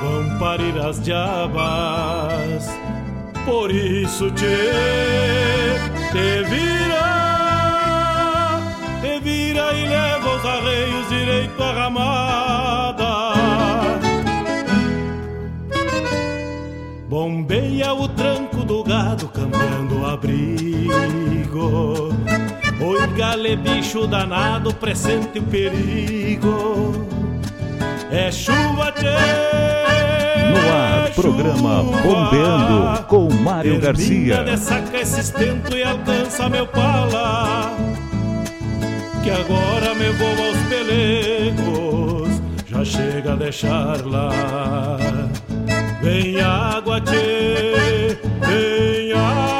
vão parir as diabas. Por isso te, te vira, te vira e leva os arreios direito à ramada. Bombeia o tranco do gado cambiando o abrigo Oi, gale, bicho danado, presente o perigo. É chuva, tchê. No ar, programa Bombeando com Mário Garcia. Dessaca esse estento e alcança meu pala. Que agora me vou aos pelegos, já chega a deixar lá. Vem água, tchê, vem água.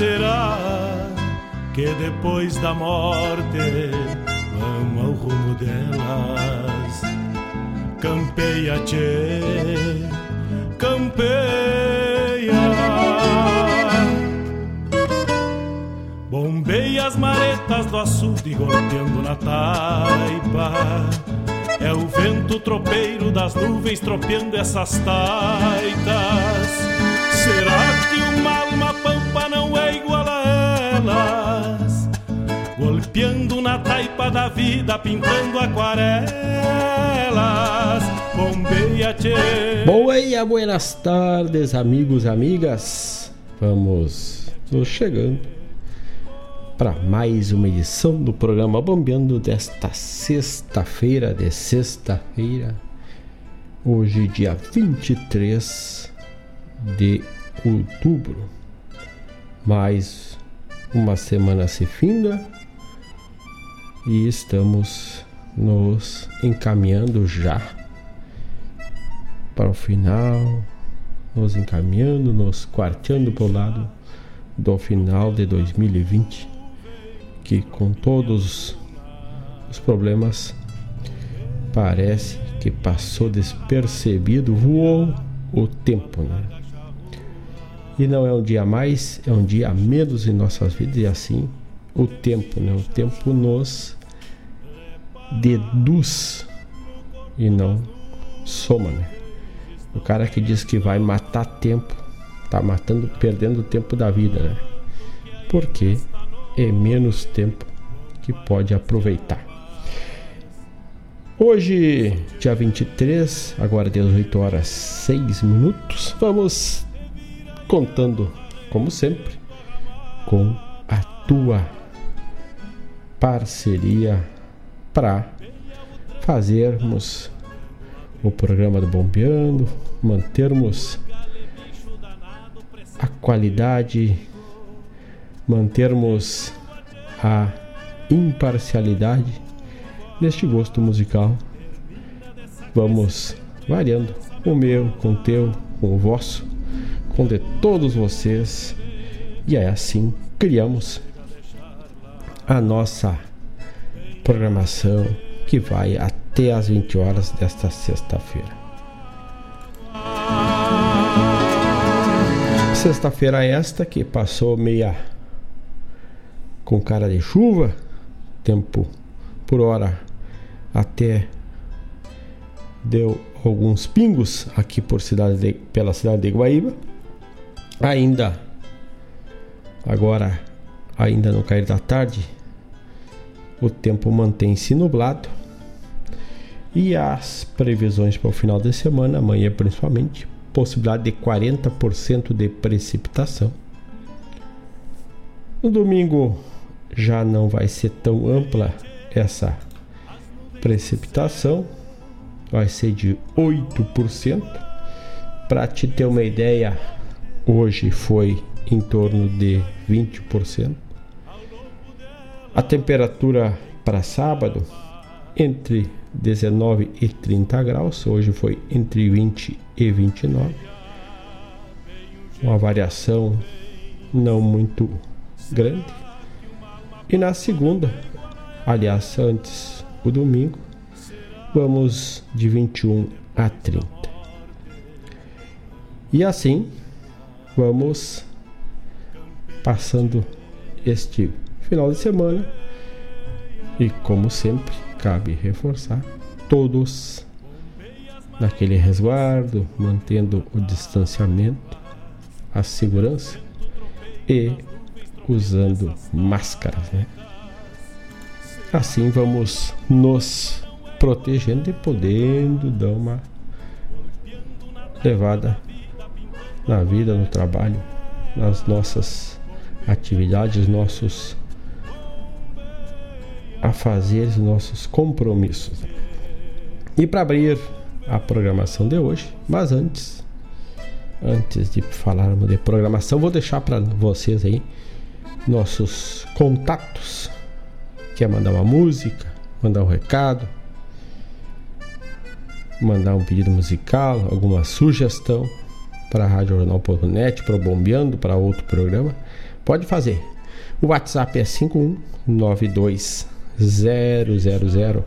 Será que depois da morte vamos ao rumo delas? Campeia, tchê, campeia. Bombeia as maretas do açude golpeando na taipa. É o vento tropeiro das nuvens tropeando essas taitas. Golpeando na taipa da vida pintando aquarelas. Bombeia, tchê. Boa buenas tardes, amigos e amigas. Vamos chegando para mais uma edição do programa Bombeando desta sexta-feira, de sexta-feira, hoje, dia 23 de outubro. Mais uma semana se finda e estamos nos encaminhando já para o final, nos encaminhando, nos quarteando para o lado do final de 2020, que com todos os problemas parece que passou despercebido, voou o tempo, né? E não é um dia mais, é um dia menos em nossas vidas e assim o tempo, né? O tempo nos deduz e não soma, né? O cara que diz que vai matar tempo, tá matando, perdendo o tempo da vida, né? Porque é menos tempo que pode aproveitar. Hoje, dia 23, agora 18 horas 6 minutos, vamos contando, como sempre, com a tua parceria para fazermos o programa do Bombeando, mantermos a qualidade, mantermos a imparcialidade neste gosto musical. Vamos variando o meu com o teu, com o vosso, com de todos vocês. E é assim criamos a nossa programação que vai até às 20 horas desta sexta-feira. Sexta-feira esta que passou meia com cara de chuva, tempo por hora até deu alguns pingos aqui por cidade de, pela cidade de Guaíba. Ainda agora ainda no cair da tarde o tempo mantém-se nublado e as previsões para o final de semana, amanhã principalmente, possibilidade de 40% de precipitação. No domingo já não vai ser tão ampla essa precipitação, vai ser de 8%. Para te ter uma ideia, hoje foi em torno de 20%. A temperatura para sábado entre 19 e 30 graus, hoje foi entre 20 e 29. Uma variação não muito grande. E na segunda, aliás, antes o domingo, vamos de 21 a 30. E assim vamos passando este final de semana. E como sempre, cabe reforçar todos naquele resguardo, mantendo o distanciamento, a segurança e usando máscaras, né? Assim vamos nos protegendo e podendo dar uma levada na vida, no trabalho, nas nossas atividades, nossos a fazer os nossos compromissos. E para abrir a programação de hoje, mas antes, antes de falarmos de programação, vou deixar para vocês aí nossos contatos. Quer mandar uma música, mandar um recado, mandar um pedido musical, alguma sugestão para a RadioJornal.net, para o Bombeando, para outro programa, pode fazer. O WhatsApp é 5192 000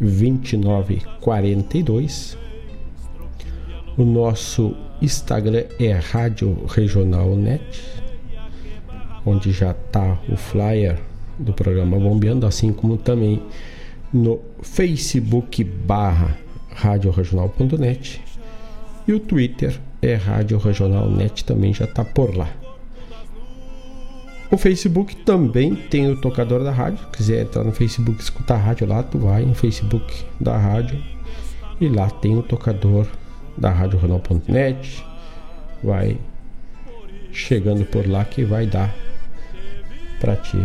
2942. O nosso Instagram é Rádio Regional Net, onde já está o flyer do programa Bombeando, assim como também no Facebook barra radioregional.net e o Twitter é Rádio Regional Net também já está por lá. O Facebook também tem o tocador da rádio. Se quiser entrar no Facebook escutar a rádio lá, tu vai no Facebook da rádio e lá tem o tocador da rádio Ronald.net. Vai chegando por lá que vai dar para te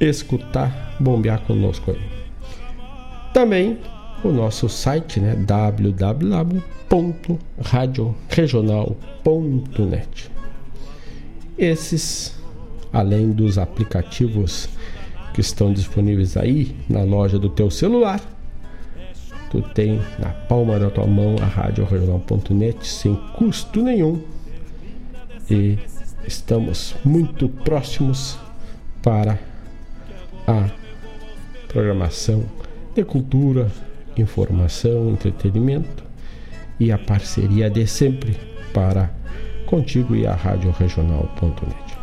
escutar, bombear conosco aí. Também o nosso site, né, www.radioregional.net. Esses, além dos aplicativos que estão disponíveis aí na loja do teu celular, tu tem na palma da tua mão a radioregional.net sem custo nenhum. E estamos muito próximos para a programação de cultura, informação, entretenimento e a parceria de sempre para contigo e a Rádio Regional.net.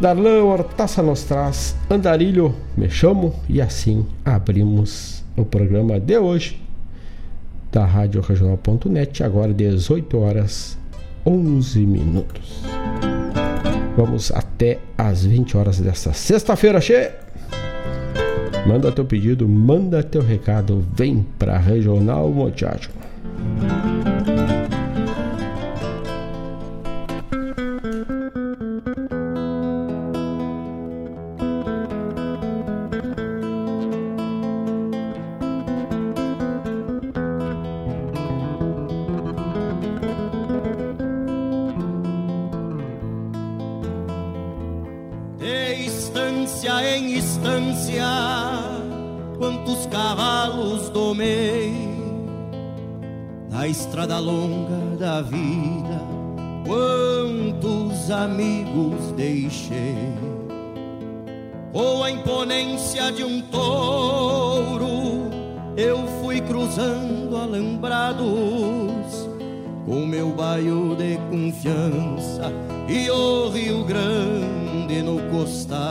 Darlan Hortaça nos traz Andarilho, me chamo e assim abrimos o programa de hoje da Rádio Regional.net, agora 18 horas 11 minutos. Vamos até às 20 horas desta sexta-feira, cheia. Manda teu pedido, manda teu recado, vem pra Regional Mochacho. De um touro, eu fui cruzando alambrados, com meu baio de confiança e o Rio Grande no costado.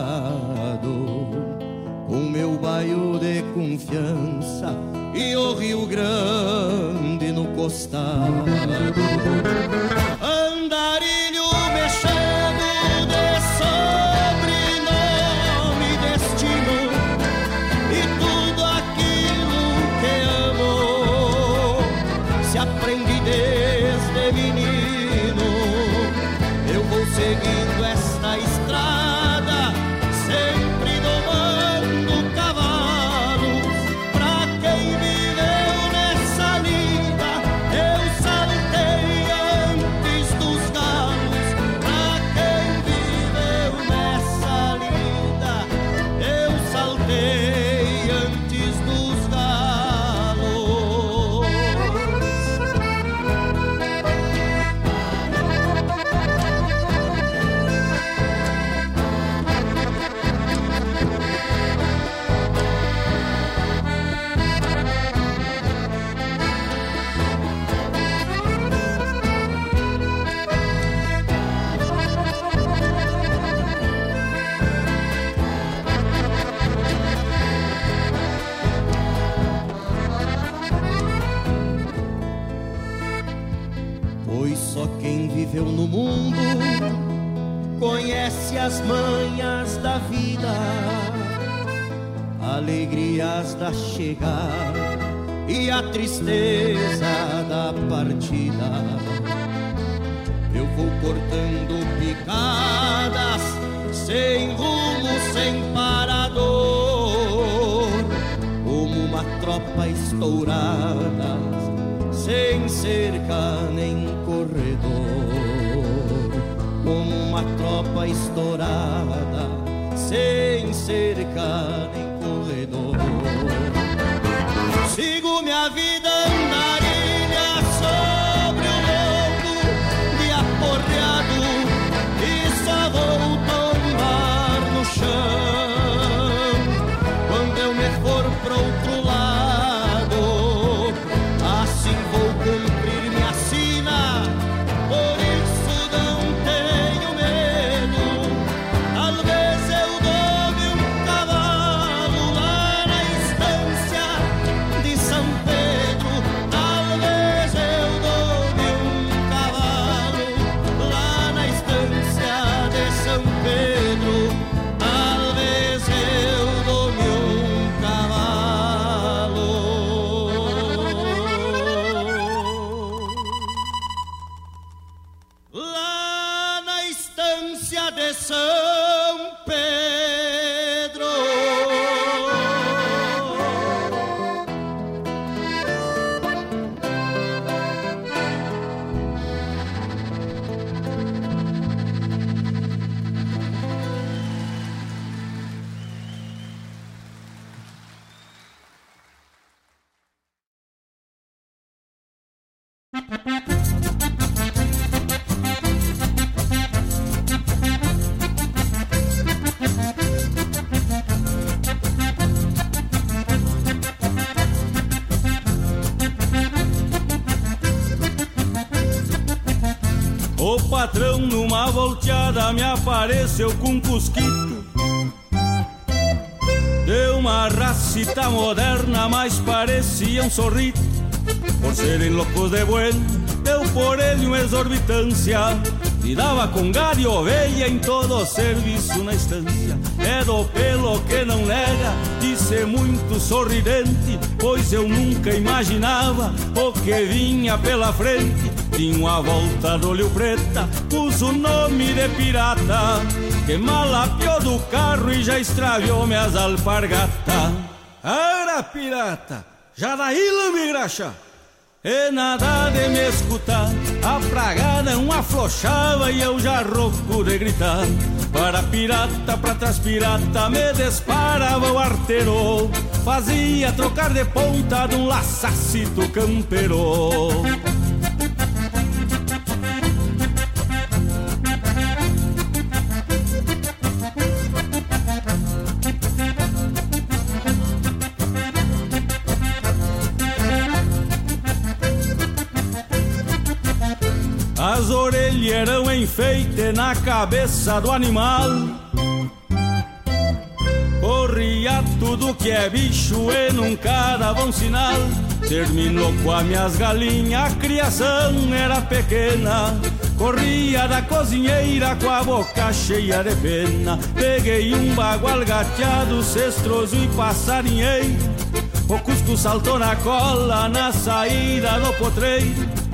Numa volteada me apareceu com um cusquito. De uma racita moderna, mas parecia um sorrito Por serem loucos de bueno, deu por ele uma exorbitância. E dava com gado e em todo serviço na estância. É do pelo que não nega ser muito sorridente Pois eu nunca imaginava o que vinha pela frente Tinha uma volta do olho preta, pus o nome de pirata Que malapiou do carro e já extraviou minhas alpargatas Ara pirata, já daí me graxa e nada de me escutar A praga não afrouxava e eu já rouco de gritar. Para pirata, pra trás pirata Me disparava o arteiro. Fazia trocar de ponta de um laçacito campeiro enfeite na cabeça do animal. Corria tudo que é bicho e nunca dava um sinal. Terminou com as minhas galinhas, a criação era pequena. Corria da cozinheira com a boca cheia de pena. Peguei um bagual gateado, cestroso e passarinheiro. O cusco saltou na cola na saída do potreiro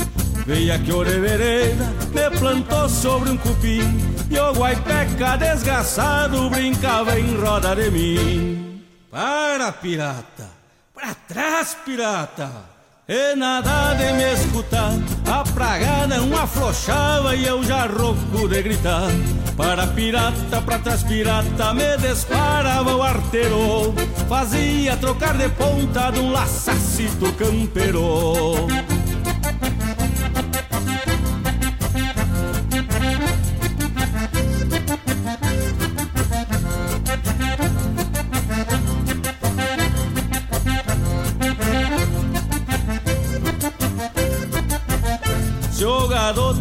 Veia que orevereda me plantou sobre um cupim E o guaipeca desgraçado brincava em roda de mim Para pirata, para trás pirata E nada de me escutar A praga não afrouxava e eu já rouco de gritar. Para pirata, para trás pirata Me disparava o arteiro Fazia trocar de ponta de um laçacito campeiro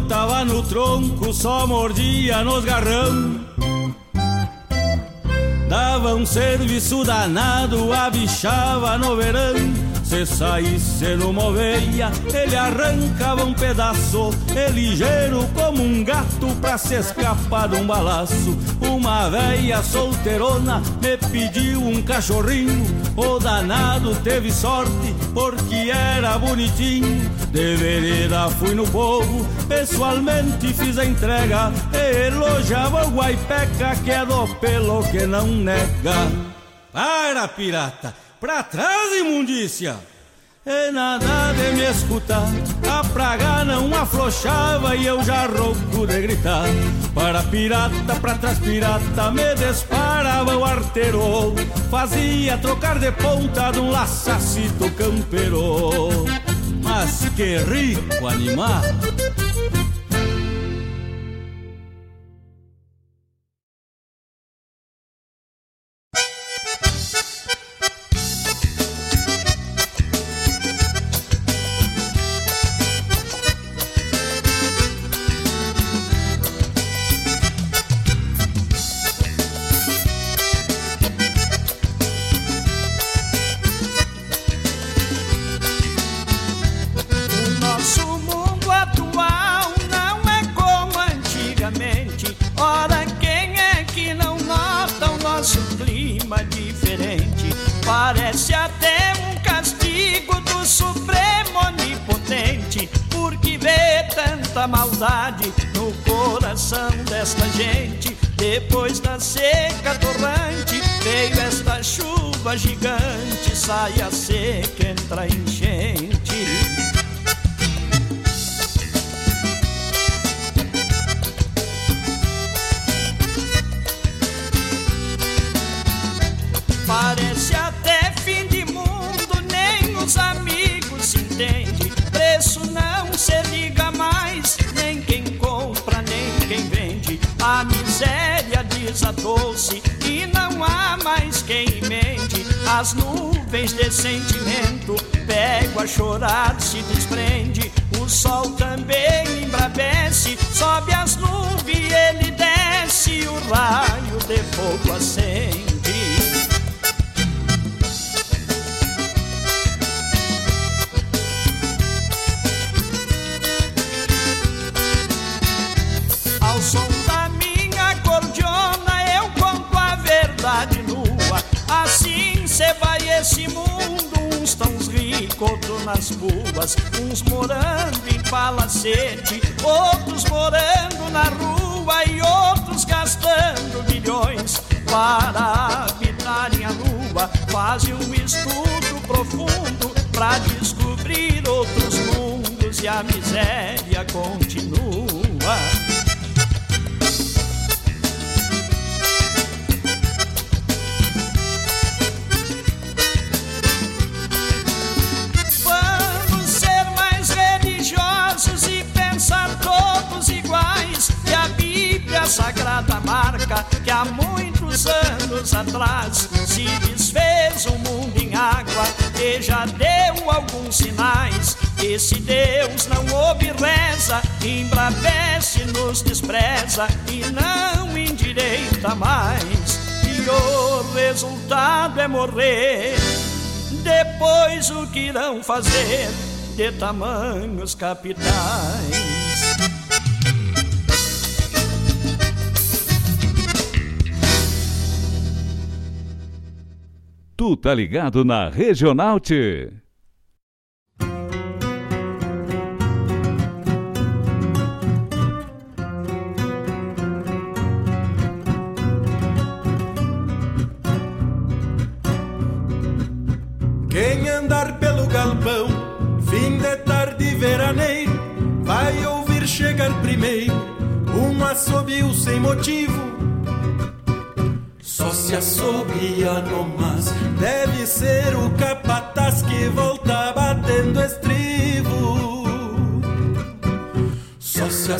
tava no tronco, só mordia nos garrão. Dava um serviço danado, abichava no verão. Se saísse numa oveia, ele arrancava um pedaço É ligeiro como um gato pra se escapar de um balaço Uma velha solteirona me pediu um cachorrinho O danado teve sorte porque era bonitinho De vereda fui no povo, pessoalmente fiz a entrega E elogiava o guaipeca que é do pelo que não nega Para pirata! Pra trás, imundícia! E nada de me escutar, a praga não afrouxava e eu já rouco de gritar. Para pirata, pra trás pirata, me disparava o arteiro. Fazia trocar de ponta de um laçacito campeiro. Mas que rico animal! que irão fazer de tamanhos capitais. Tu tá ligado na Regional -te.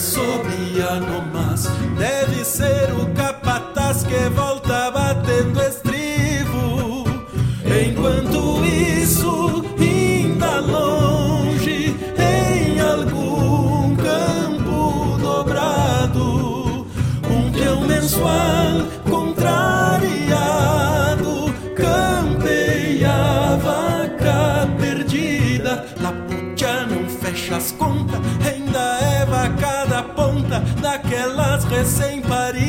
sobre a nomás. Deve ser o capataz que volta batendo estribo. Enquanto isso, ainda longe, em algum campo dobrado, um peão mensual. daquelas recém-paridas.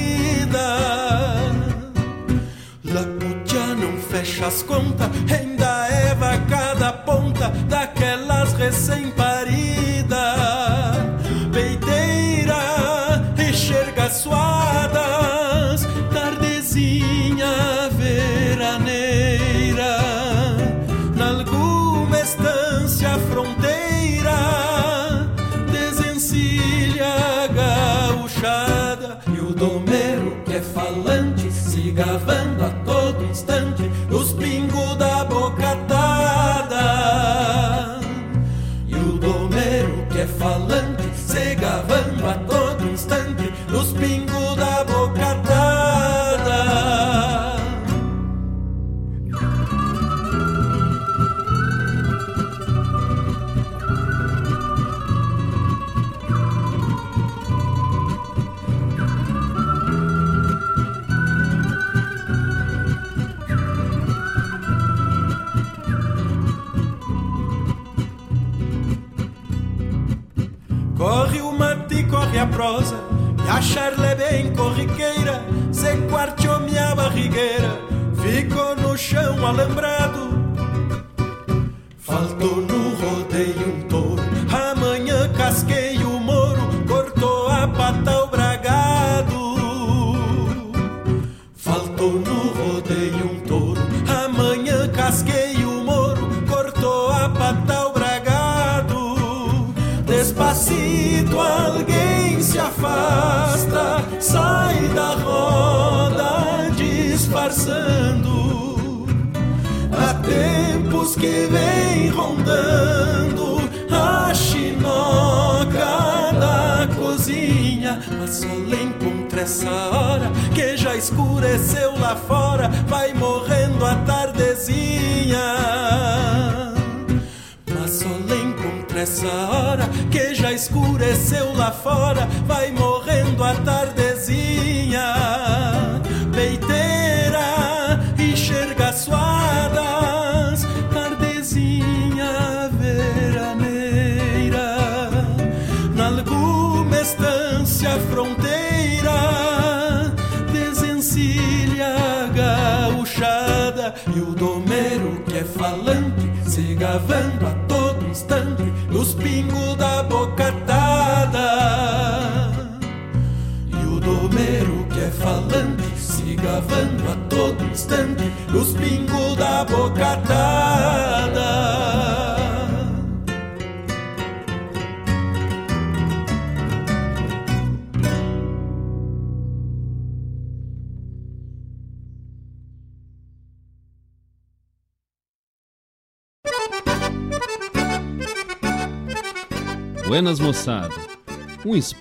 Lacutia não fecha as contas, é government.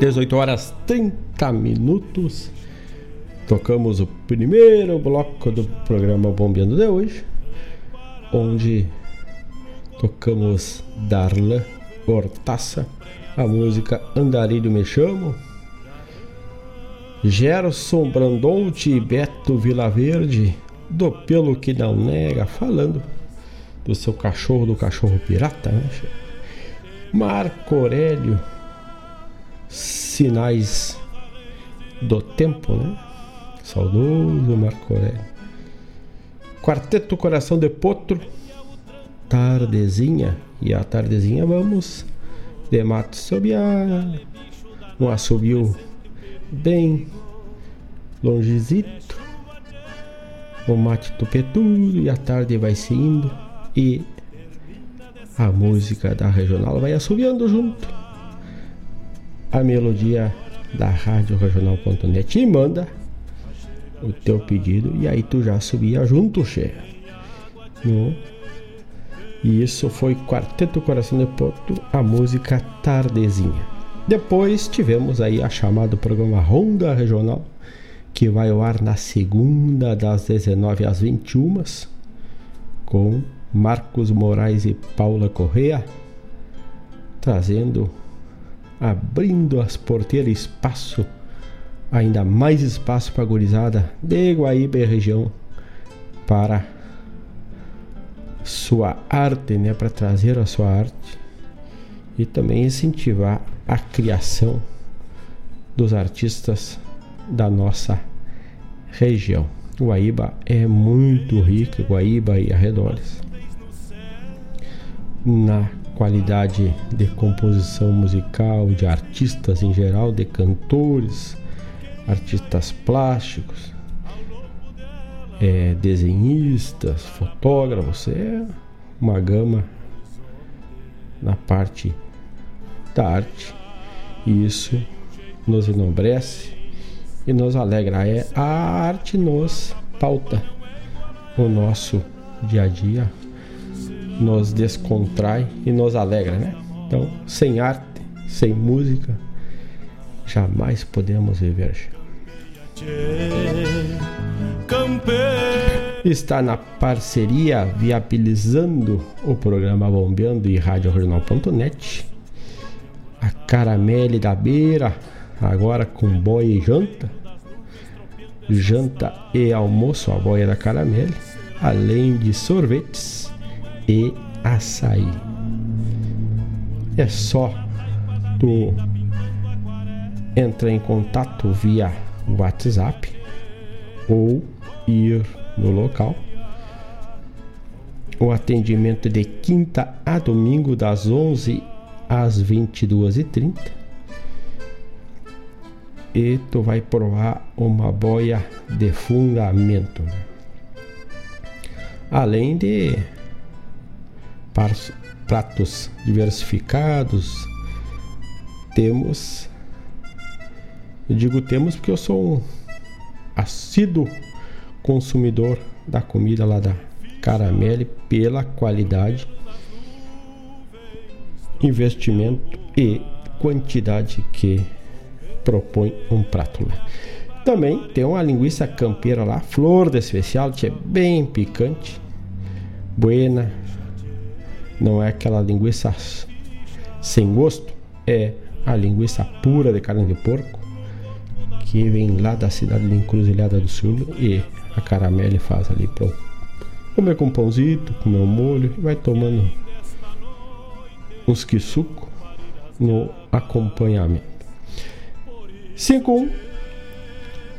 18 horas 30 minutos. Tocamos o primeiro bloco do programa Bombeando de hoje, onde tocamos Darla Hortaça, a música Andarilho Me Chamo, Gerson Brandolti e Beto Vilaverde, do Pelo Que Não Nega, falando do seu cachorro, do cachorro pirata, né? Marco Aurélio, Sinais do Tempo, né? Saudoso Marco Aurélio. Quarteto Coração de Potro, Tardezinha, e a tardezinha vamos de Mato Sobiá, um assobio bem longezito, o mate tupetudo e a tarde vai se indo e a música da regional vai assobiando junto. A melodia da Rádio Regional.net e manda o teu pedido e aí tu já subia junto, che. No... E isso foi Quarteto Coração de Porto, a música Tardezinha. Depois tivemos aí a chamada programa Ronda Regional, que vai ao ar na segunda das 19 às 21 com Marcos Moraes e Paula Correa, trazendo, abrindo as porteiras espaço ainda mais espaço para a gurizada de Guaíba e região para sua arte, né, para trazer a sua arte e também incentivar a criação dos artistas da nossa região. Guaíba é muito rica, Guaíba e arredores, na qualidade de composição musical, de artistas em geral, de cantores, artistas plásticos, é, desenhistas, fotógrafos, é uma gama na parte da arte e isso nos enobrece e nos alegra. É, a arte nos pauta o nosso dia a dia, nos descontrai e nos alegra, né? Então, sem arte, sem música, jamais podemos viver. Está na parceria viabilizando o programa Bombeando e RádioJornal.net. A Caramelle da Beira, agora com boia e janta. Janta e almoço, a boia da Caramelle. Além de sorvetes e açaí. É só tu entrar em contato via WhatsApp ou ir no local. O atendimento é de quinta a domingo, das 11 às 22h30. E tu vai provar uma boia de fundamento. Além de pratos diversificados, temos eu digo temos porque eu sou um assíduo consumidor da comida lá da Caramelle pela qualidade, investimento e quantidade que propõe um prato lá. Também tem uma linguiça campeira lá, flor de especial, que é bem picante, buena. Não é aquela linguiça sem gosto, é a linguiça pura de carne de porco que vem lá da cidade de Encruzilhada do Sul e a Caramelle faz ali para comer com pãozito, comer um molho e vai tomando uns que suco no acompanhamento. 51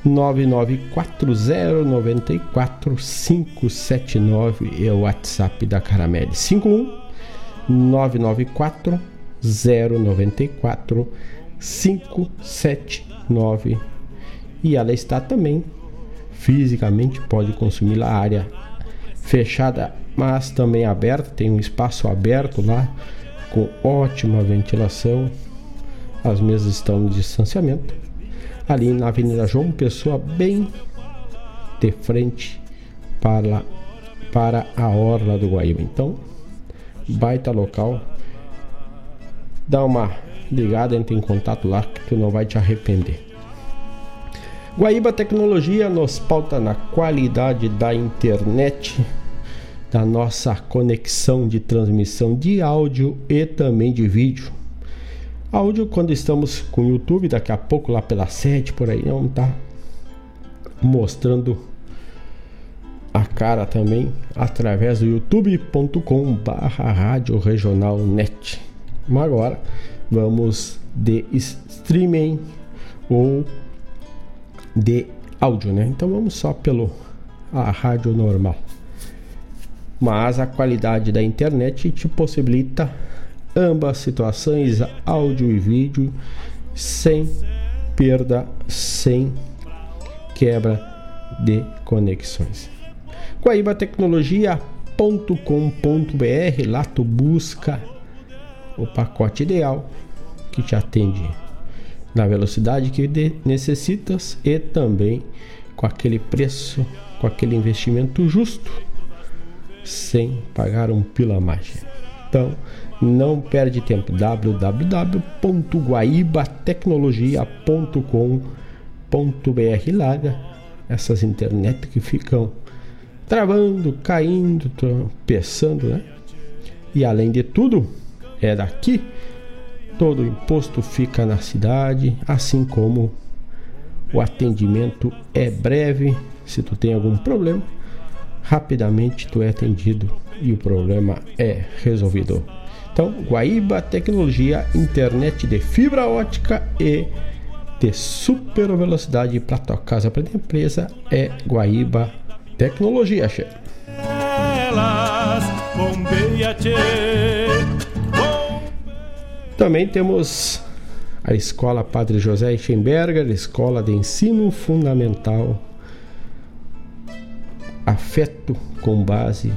994094579 é o WhatsApp da Caramelle. 51 994 094 579 e ela está também fisicamente pode consumir a área fechada, mas também aberta, tem um espaço aberto lá com ótima ventilação. As mesas estão no distanciamento. Ali na Avenida João Pessoa, bem de frente para, para a orla do Guaíba. Então, baita local. Dá uma ligada, entre em contato lá que tu não vai te arrepender. Guaíba Tecnologia nos pauta na qualidade da internet, da nossa conexão de transmissão de áudio e também de vídeo. Áudio quando estamos com o YouTube, daqui a pouco lá pela 7 por aí, não tá mostrando a cara também através do youtube.com barra rádio regional net. Mas agora vamos de streaming ou de áudio, né? Então vamos só pelo a rádio normal. Mas a qualidade da internet te possibilita ambas situações, áudio e vídeo, sem perda, sem quebra de conexões. Guaibatecnologia.com.br lá tu busca o pacote ideal que te atende na velocidade que necessitas e também com aquele preço, com aquele investimento justo, sem pagar um pila a mais. Então, não perde tempo. www.guaibatecnologia.com.br Larga essas internet que ficam travando, caindo, tropeçando, né? E além de tudo, é daqui todo o imposto fica na cidade, assim como o atendimento é breve. Se tu tem algum problema, rapidamente tu é atendido e o problema é resolvido. Então, Guaíba Tecnologia, internet de fibra ótica e de super velocidade para tua casa, para tua empresa é Guaíba Tecnologia, che. Também temos a Escola Padre José Eichenberger, Escola de Ensino Fundamental Afeto com base,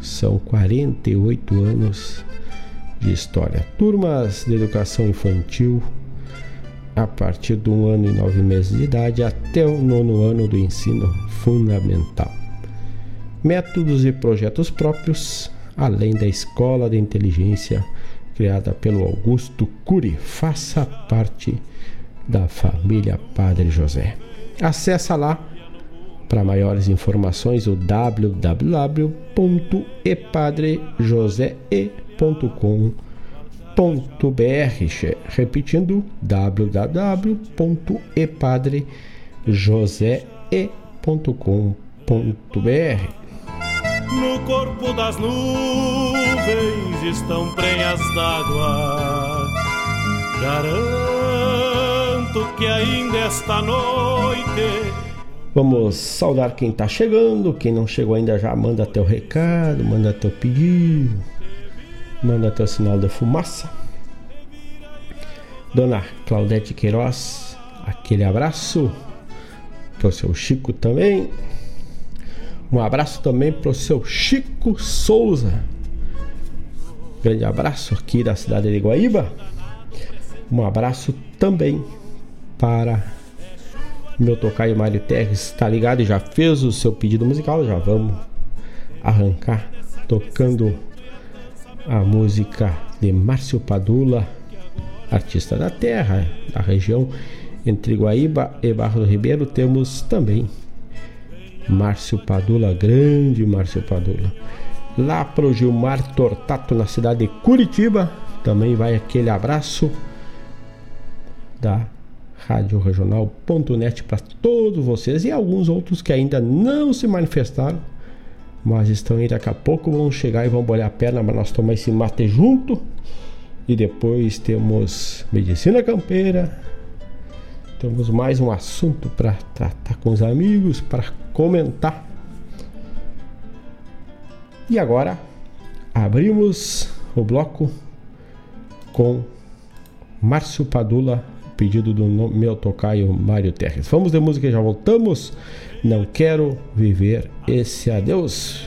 são 48 anos de história. Turmas de educação infantil a partir do um ano e nove meses de idade até o nono ano do ensino fundamental. Métodos e projetos próprios, além da Escola de Inteligência criada pelo Augusto Cury. Faça parte da família Padre José. Acesse lá para maiores informações o www.epadrejosee.com.br repetindo www.epadrejosee.com.br no corpo das nuvens estão prenhas d'água. Garanto que ainda esta noite. Vamos saudar quem está chegando. Quem não chegou ainda já manda teu recado, manda teu pedido, manda teu sinal de fumaça. Dona Claudete Queiroz, aquele abraço. Pro seu Chico também. Um abraço também para o seu Chico Souza. Grande abraço aqui da cidade de Guaíba. Um abraço também para meu tocaio Mário Terres. Está ligado e já fez o seu pedido musical. Já vamos arrancar tocando a música de Márcio Padula, artista da terra, da região entre Guaíba e Barro do Ribeiro. Temos também Márcio Padula, grande Márcio Padula. Lá pro Gilmar Tortato, na cidade de Curitiba, também vai aquele abraço da Rádio Regional.net para todos vocês e alguns outros que ainda não se manifestaram, mas estão aí daqui a pouco, vão chegar e vão bolhar a perna para nós tomar esse mate junto. E depois temos Medicina Campeira, temos mais um assunto para tratar com os amigos, para comentar. E agora abrimos o bloco com Márcio Padula, pedido do meu tocaio Mário Terres. Vamos de música e já voltamos. Não quero viver esse adeus.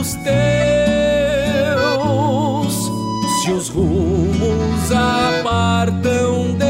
pedem os teus. Se os rumos apartam destinos,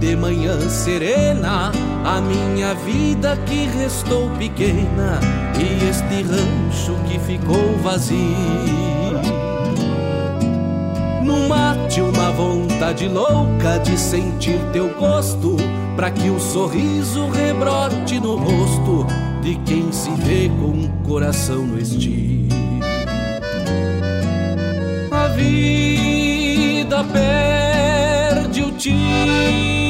de manhã serena. A minha vida que restou pequena e este rancho que ficou vazio. No mate uma vontade louca de sentir teu gosto, para que o sorriso rebrote no rosto de quem se vê com um coração no estio. A vida perde o tino,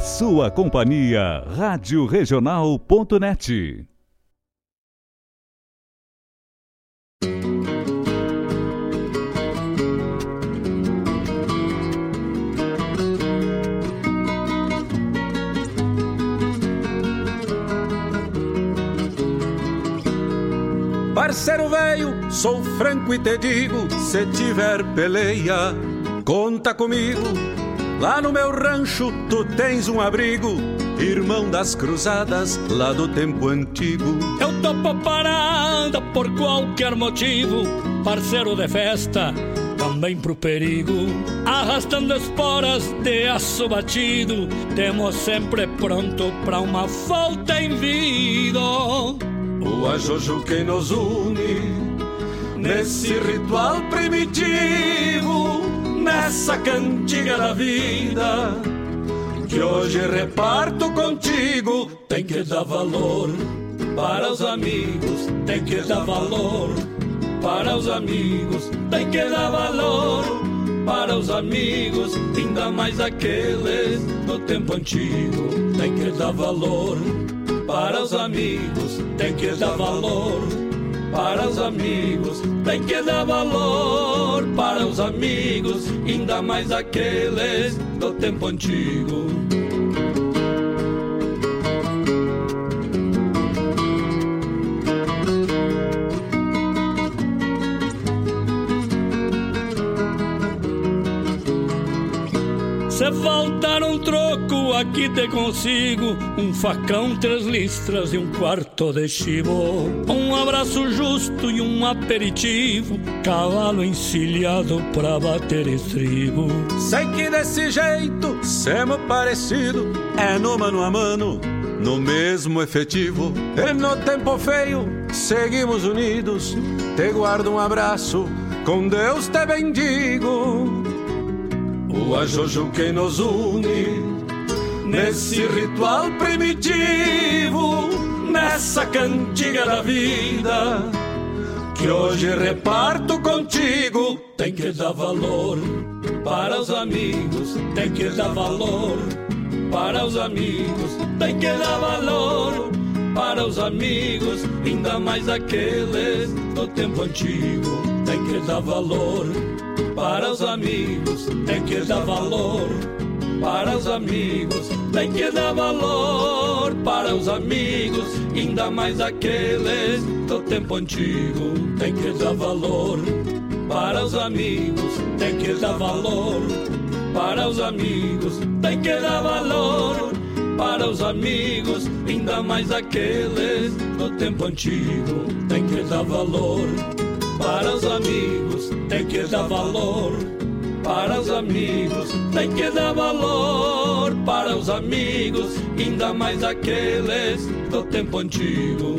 Sua companhia, Rádio Regional.net. Parceiro velho, sou franco e te digo: se tiver peleia, conta comigo. Lá no meu rancho tu tens um abrigo, irmão das cruzadas lá do tempo antigo. Eu topo parada por qualquer motivo, parceiro de festa, também pro perigo. Arrastando esporas de aço batido, temos sempre pronto pra uma volta em vida. O ajojo que nos une nesse ritual primitivo, nessa cantiga da vida que hoje reparto contigo. Tem que dar valor para os amigos, tem que dar valor para os amigos, tem que dar valor para os amigos, ainda mais aqueles do tempo antigo. Tem que dar valor para os amigos, tem que dar valor para os amigos, tem que dar valor para os amigos, ainda mais aqueles do tempo antigo. Faltar um troco, aqui te consigo um facão, três listras e um quarto de chivo. Um abraço justo e um aperitivo, cavalo encilhado pra bater estribo. Sei que desse jeito, semos parecido, é no mano a mano, no mesmo efetivo. E no tempo feio, seguimos unidos. Te guardo um abraço, com Deus te bendigo. O ajojo que nos une nesse ritual primitivo, nessa cantiga da vida que hoje reparto contigo. Tem que dar valor para os amigos, tem que dar valor para os amigos, tem que dar valor para os amigos, ainda mais aqueles do tempo antigo. Tem que dar valor para os amigos, tem que dar valor para os amigos, tem que dar valor para os amigos, ainda mais aqueles do tempo antigo. Tem que dar valor para os amigos, tem que dar valor para os amigos, tem que dar valor para os amigos, ainda mais aqueles do tempo antigo. Tem que dar valor para os amigos, tem que dar valor para os amigos, tem que dar valor para os amigos, ainda mais aqueles do tempo antigo.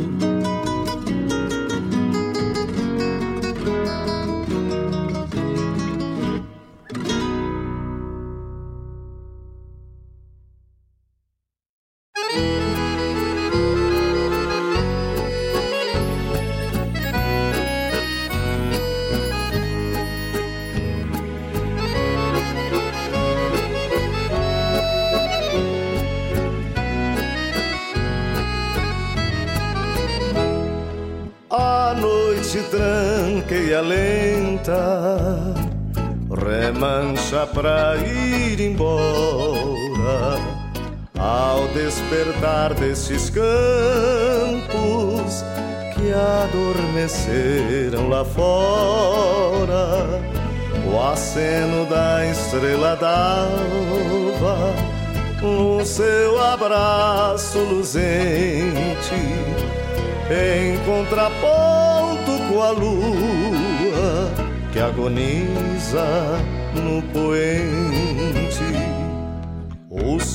Desses campos que adormeceram lá fora, o aceno da estrela d'alva, no seu abraço luzente em contraponto com a lua que agoniza no poente.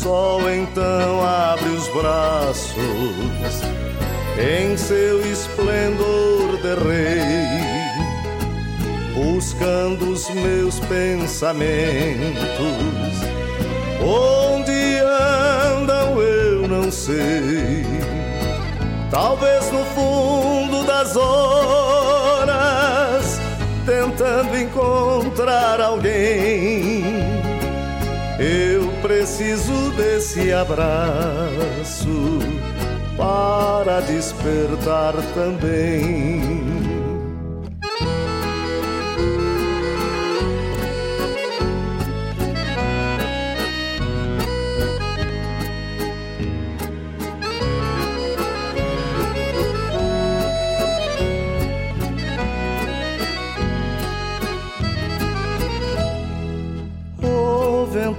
Sol então abre os braços em seu esplendor de rei, buscando os meus pensamentos. Onde andam eu não sei Talvez no fundo das horas, tentando encontrar alguém. Eu preciso desse abraço para despertar também.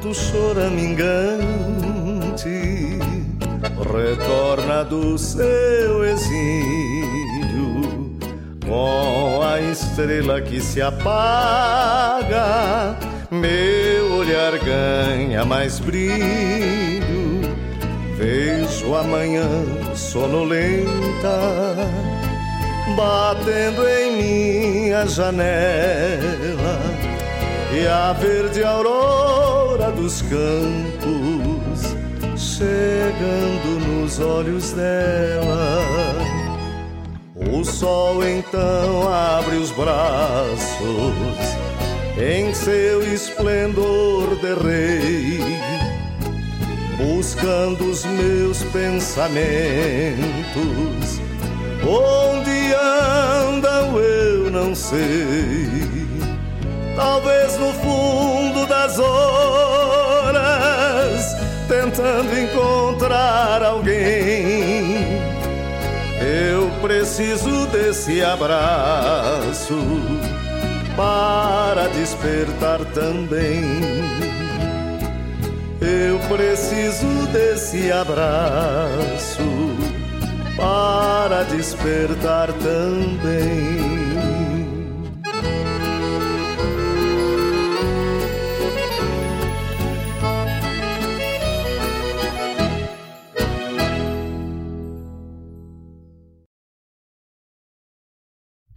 Vento choramingante retorna do seu exílio com a estrela que se apaga. Meu olhar ganha mais brilho, vejo a manhã sonolenta batendo em minha janela e a verde aurora dos campos chegando nos olhos dela. O sol então abre os braços em seu esplendor de rei, buscando os meus pensamentos. Onde andam eu não sei talvez no fundo das horas, tentando encontrar alguém. Eu preciso desse abraço para despertar também. Eu preciso desse abraço para despertar também.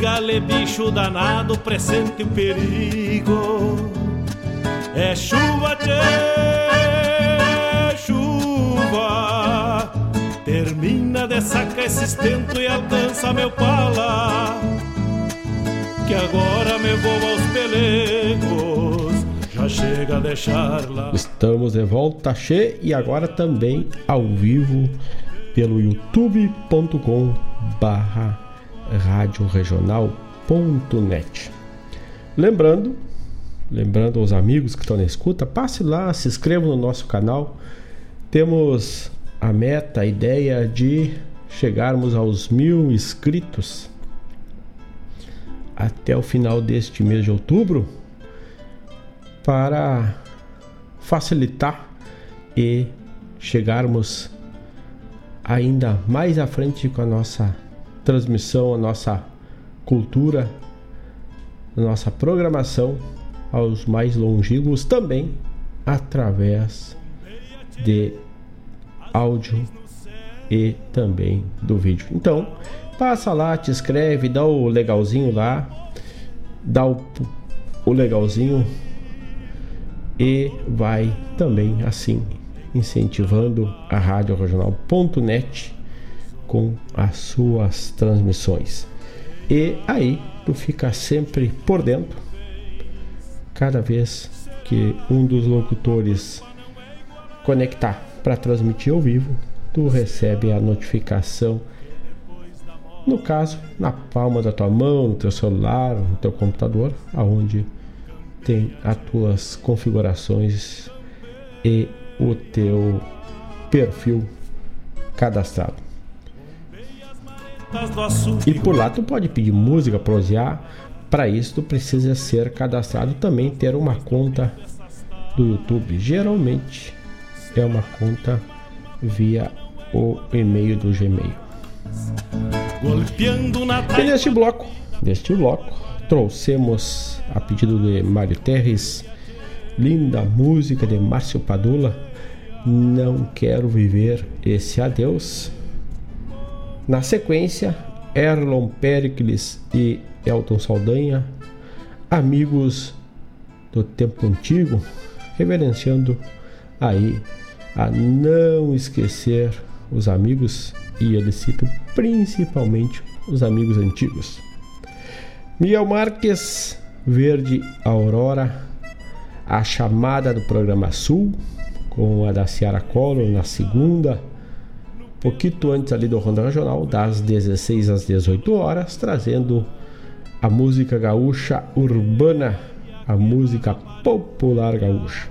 Gale, bicho danado, presente o perigo. É chuva, tchê, chuva. Termina de sacar esse estento e alcança meu pala. Que agora me vou aos pelegos. Já chega a deixar lá. Estamos de volta, Che, e agora também ao vivo pelo youtube.com barra radioregional.net. Lembrando, lembrando aos amigos que estão na escuta, passe lá, se inscreva no nosso canal. Temos a meta, a ideia de chegarmos aos mil inscritos até o final deste mês de outubro para facilitar e chegarmos ainda mais à frente com a nossa transmissão, a nossa cultura, a nossa programação aos mais longínquos também através de áudio e também do vídeo. Então, passa lá, te inscreve, dá o legalzinho lá, dá o, o legalzinho e vai também assim incentivando a Rádio Regional.net com as suas transmissões. E aí tu fica sempre por dentro. Cada vez que um dos locutores conectar para transmitir ao vivo, tu recebe a notificação. No caso, na palma da tua mão, no teu celular, no teu computador, aonde tem as tuas configurações e o teu perfil cadastrado. E por lá tu pode pedir música, prosear. Para isso tu precisa ser cadastrado também ter uma conta do YouTube. Geralmente é uma conta via o e-mail do Gmail. E neste bloco, neste bloco, trouxemos a pedido de Mário Terres, linda música de Márcio Padula, Não Quero Viver Esse Adeus na sequência, Erlon Pericles e Elton Saldanha, amigos do tempo antigo, reverenciando aí a não esquecer os amigos e ele cita principalmente os amigos antigos. Miguel Marques, Verde Aurora, a chamada do programa Sul, com a da Ciara Collor na segunda pouquinho antes ali do Ronda Regional, das 16 às 18 horas, trazendo a música gaúcha urbana, a música popular gaúcha.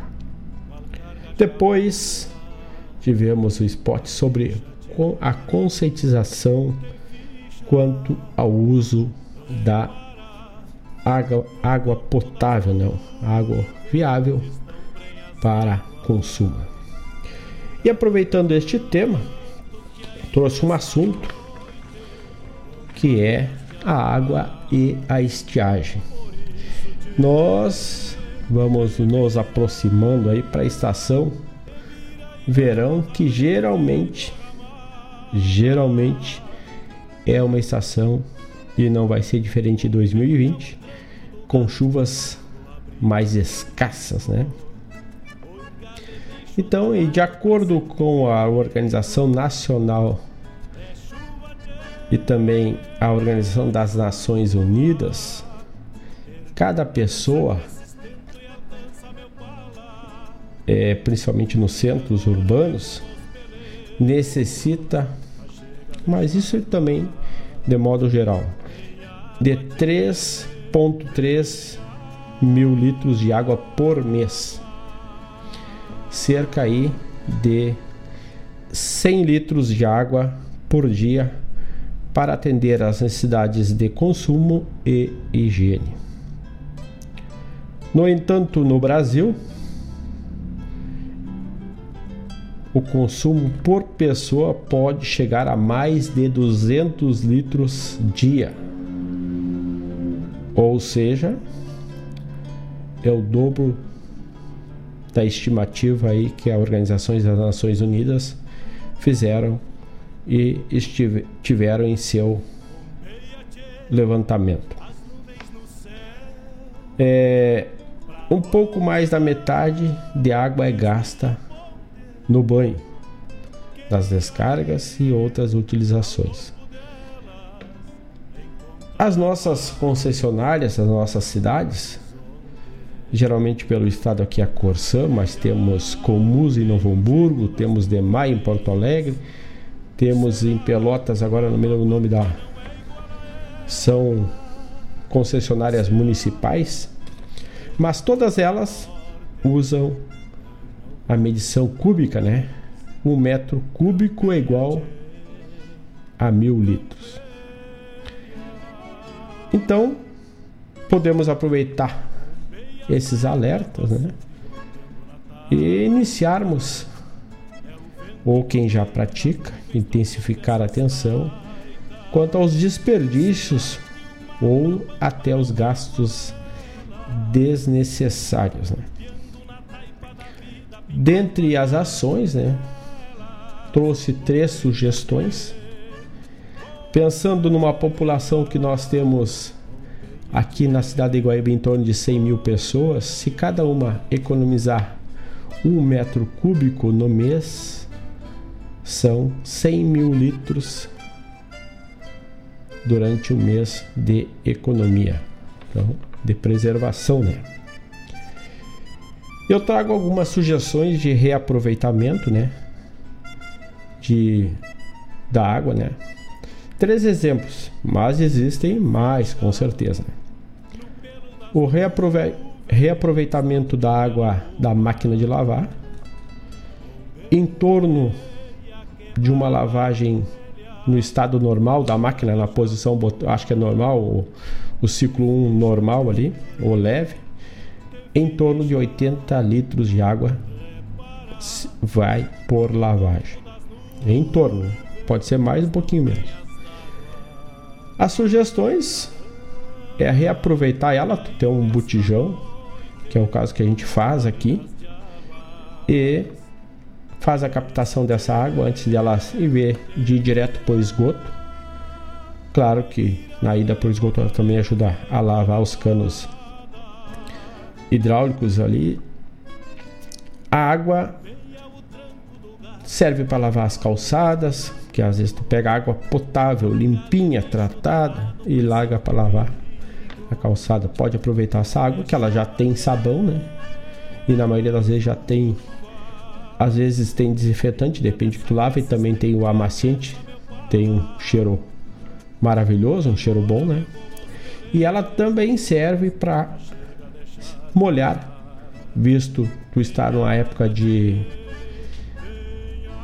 Depois tivemos o spot sobre a conscientização quanto ao uso da água, água potável, não, água viável para consumo. E aproveitando este tema, trouxe um assunto que é a água e a estiagem. Nós vamos nos aproximando aí para a estação verão que geralmente geralmente é uma estação e não vai ser diferente de 2020 com chuvas mais escassas, né? Então, e de acordo com a Organização Nacional e também a Organização das Nações Unidas, cada pessoa, é, principalmente nos centros urbanos, necessita, mas isso também de modo geral, de 3,3 mil litros de água por mês cerca aí de 100 litros de água por dia para atender às necessidades de consumo e higiene. No entanto, no Brasil, o consumo por pessoa pode chegar a mais de 200 litros dia. Ou seja, é o dobro da estimativa aí que a Organização das Nações Unidas fizeram e tiveram em seu levantamento. É, um pouco mais da metade de água é gasta no banho, nas descargas e outras utilizações. As nossas concessionárias, as nossas cidades, geralmente pelo estado aqui a Corsã, mas temos Comus em Novo Hamburgo, temos Demai em Porto Alegre, temos em Pelotas, agora não me lembro o nome da. São concessionárias municipais, mas todas elas usam a medição cúbica, né? Um metro cúbico é igual a mil litros. Então, podemos aproveitar esses alertas, né? E iniciarmos, ou quem já pratica, intensificar a atenção quanto aos desperdícios ou até os gastos desnecessários. Né? Dentre as ações, né, trouxe três sugestões. Pensando numa população que nós temos aqui na cidade de Guaíba em torno de 100 mil pessoas, se cada uma economizar um metro cúbico no mês, são 100 mil litros durante o mês de economia, então, de preservação, né? Eu trago algumas sugestões de reaproveitamento, né? De da água, né? Três exemplos, mas existem mais, com certeza. O reaprove reaproveitamento da água da máquina de lavar, em torno de uma lavagem no estado normal da máquina, na posição, acho que é normal, o, o ciclo 1 normal ali, ou leve, em torno de 80 litros de água vai por lavagem. Em torno, pode ser mais um pouquinho menos. As sugestões é reaproveitar ela, tu tem um botijão, que é o caso que a gente faz aqui, e faz a captação dessa água antes de ela ir de ir direto para o esgoto. Claro que na ida para o esgoto ela também ajuda a lavar os canos hidráulicos ali. A água serve para lavar as calçadas, que às vezes tu pega água potável, limpinha, tratada e larga para lavar a calçada. Pode aproveitar essa água que ela já tem sabão, né? E na maioria das vezes já tem às vezes tem desinfetante, depende que tu lava, e também tem o amaciante, tem um cheiro maravilhoso, um cheiro bom, né? E ela também serve para molhar, visto tu estar numa época de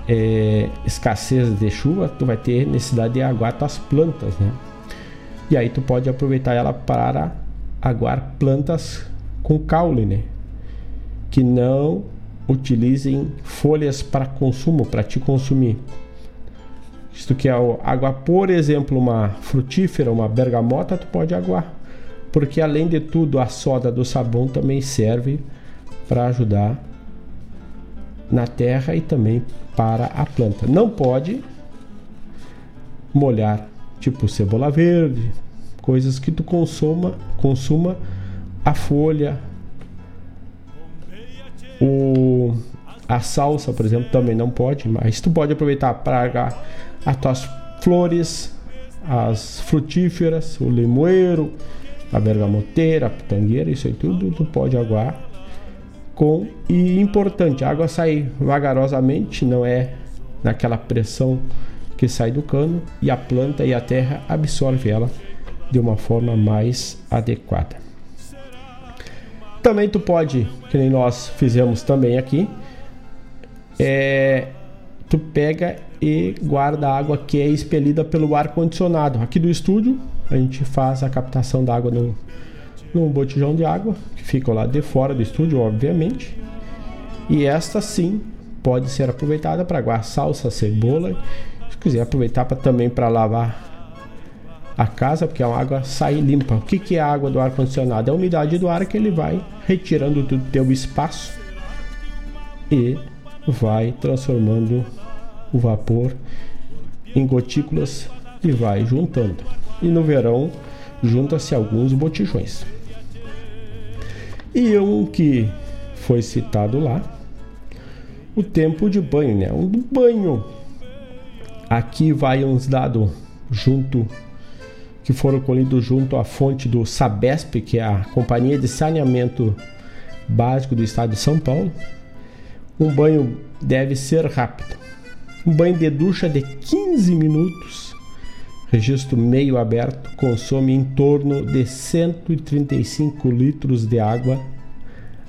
é, escassez de chuva, tu vai ter necessidade de aguar tuas plantas, né? E aí tu pode aproveitar ela para aguar plantas com caule, né? Que não utilizem folhas para consumo, para te consumir. Se tu quer aguar, por exemplo, uma frutífera, uma bergamota, tu pode aguar. Porque além de tudo, a soda do sabão também serve para ajudar na terra e também para a planta. Não pode molhar tipo cebola verde, coisas que tu consuma, consuma a folha, o, a salsa, por exemplo, também não pode, mas tu pode aproveitar para as tuas flores, as frutíferas, o limoeiro, a bergamoteira, a pitangueira, isso aí tudo tu pode aguar com e importante, a água sai vagarosamente, não é naquela pressão que sai do cano e a planta e a terra absorve ela de uma forma mais adequada. Também tu pode, que nem nós fizemos também aqui, é, tu pega e guarda a água que é expelida pelo ar condicionado. Aqui do estúdio a gente faz a captação da água num, num botijão de água que fica lá de fora do estúdio, obviamente. E esta sim pode ser aproveitada para aguar salsa, cebola. Se quiser aproveitar pra, também para lavar a casa, porque a água sai limpa. O que, que é a água do ar condicionado? É a umidade do ar que ele vai retirando do teu espaço e vai transformando o vapor em gotículas e vai juntando. E no verão junta-se alguns botijões. E um que foi citado lá, o tempo de banho, né? Um banho. Aqui vai uns dados junto que foram colhidos junto à fonte do Sabesp, que é a Companhia de Saneamento Básico do Estado de São Paulo. Um banho deve ser rápido. Um banho de ducha de 15 minutos, registro meio aberto, consome em torno de 135 litros de água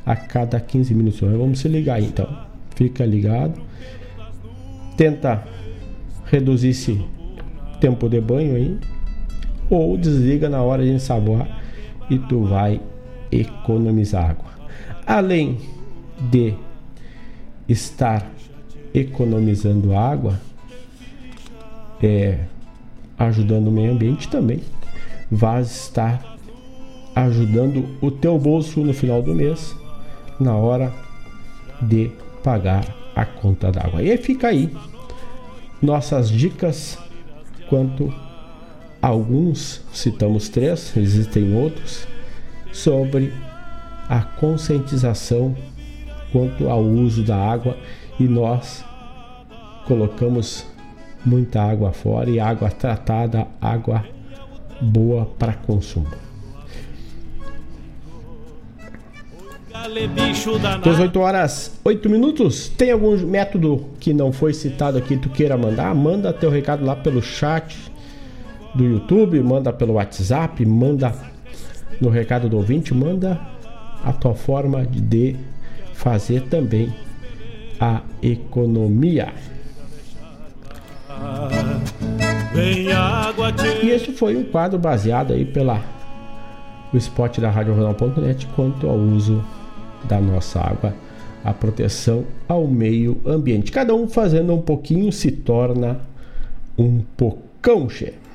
a cada 15 minutos. Vamos se ligar então. Fica ligado. Tenta reduzir esse tempo de banho aí ou desliga na hora de ensaboar e tu vai economizar água. Além de estar economizando água, é, ajudando o meio ambiente também, vai estar ajudando o teu bolso no final do mês, na hora de pagar a conta d'água. E fica aí nossas dicas quanto alguns, citamos três, existem outros, sobre a conscientização quanto ao uso da água e nós colocamos muita água fora e água tratada, água boa para consumo. 18 horas 8 minutos. Tem algum método que não foi citado aqui tu queira mandar? Manda teu recado lá pelo chat do YouTube, manda pelo WhatsApp, manda no recado do ouvinte, manda a tua forma de fazer também a economia. E esse foi um quadro baseado aí pela o spot da Rádio quanto ao uso da nossa água, a proteção ao meio ambiente. Cada um fazendo um pouquinho se torna um pocão, chefe.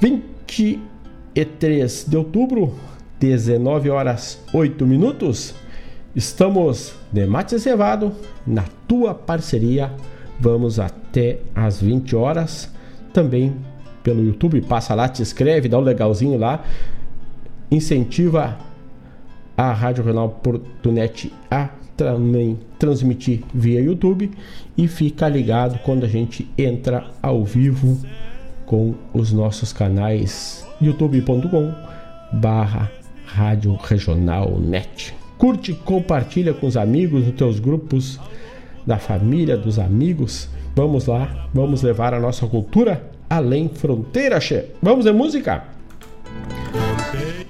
23 de outubro, 19 horas 8 minutos. Estamos de mate cevado na tua parceria. Vamos até às 20 horas. Também pelo YouTube, passa lá, te inscreve, dá um legalzinho lá. Incentiva a Rádio Renal Portunet a também transmitir via YouTube e fica ligado quando a gente entra ao vivo com os nossos canais youtube.com barra Rádio Regional Net. Curte, compartilha com os amigos, nos teus grupos, da família, dos amigos. Vamos lá, vamos levar a nossa cultura além fronteira, che. Vamos de música?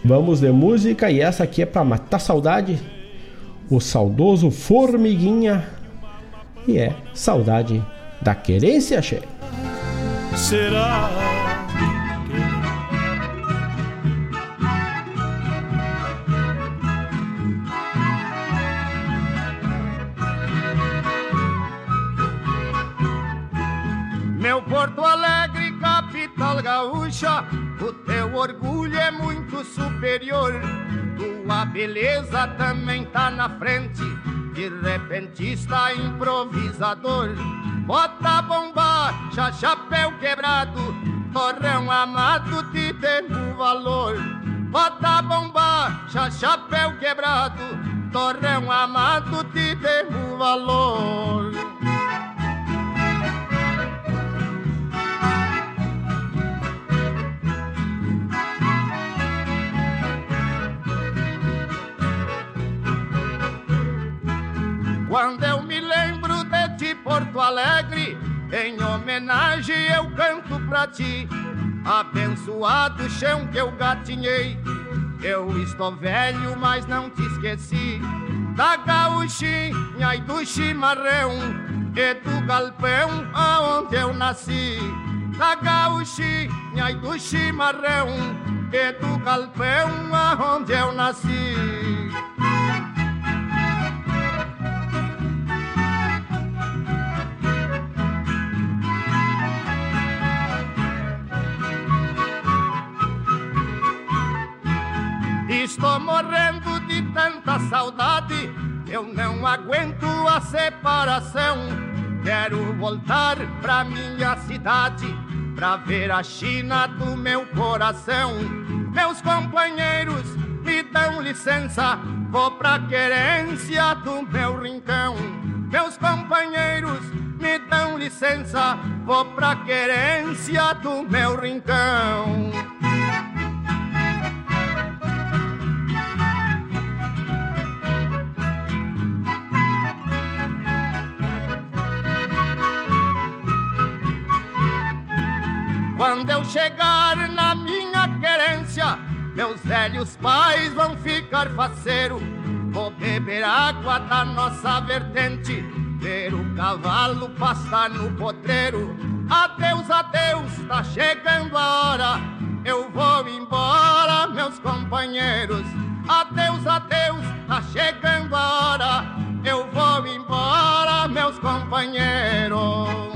Vamos de música e essa aqui é para matar saudade. O saudoso Formiguinha. E é saudade da querência, che será Meu Porto Alegre, capital gaúcha, o teu orgulho é muito superior. Tua beleza também tá na frente, de repentista improvisador. Bota bombacha, chapéu quebrado, torrão amado te dando valor. Bota bombacha, chapéu quebrado, torrão amado te dando valor. Homenagem eu canto pra ti. Abençoado chão que eu gatinhei, eu estou velho, mas não te esqueci. Da gauchinha e do chimarrão, e do galpão aonde eu nasci. Da gauchinha e do chimarrão, e do galpão aonde eu nasci. Estou morrendo de tanta saudade, eu não aguento a separação. Quero voltar pra minha cidade, pra ver a China do meu coração. Meus companheiros, me dão licença, vou pra querência do meu rincão. Meus companheiros, me dão licença, vou pra querência do meu rincão. Quando eu chegar na minha querência, meus velhos pais vão ficar faceiro. Vou beber água da nossa vertente, ver o cavalo passar no potreiro. Adeus, adeus, tá chegando a hora. Eu vou embora, meus companheiros. Adeus, adeus, tá chegando a hora. Eu vou embora, meus companheiros.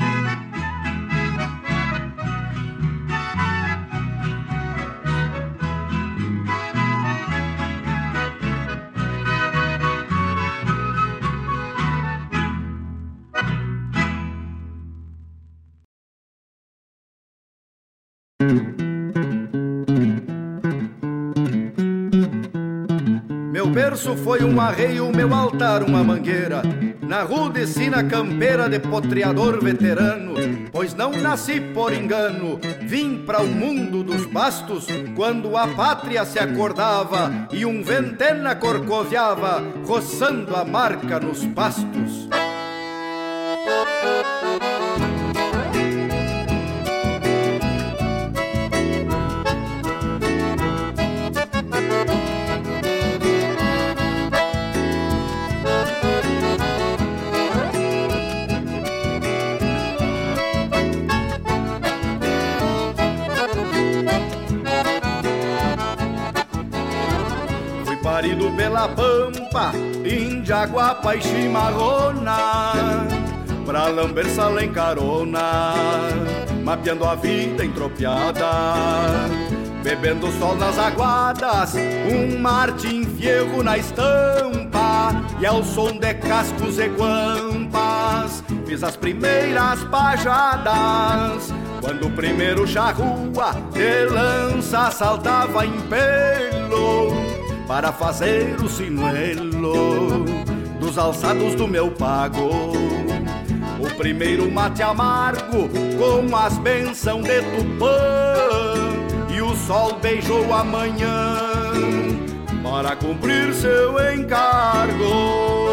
Meu berço foi um arreio, meu altar uma mangueira. Na rude sina campeira de potreador veterano, pois não nasci por engano, vim para o mundo dos bastos quando a pátria se acordava e um ventena corcoviava, roçando a marca nos pastos. Pela pampa, Indiaguapa e Chimarrona Pra lamber sala em carona Mapeando a vida entropiada Bebendo sol nas aguadas Um Martin Fierro na estampa E ao som de cascos e guampas Fiz as primeiras pajadas Quando o primeiro charrua De lança saltava em pelo Para fazer o sinuelo Dos alçados do meu pago. O primeiro mate amargo com as bênçãos de Tupã E o sol beijou a manhã para cumprir seu encargo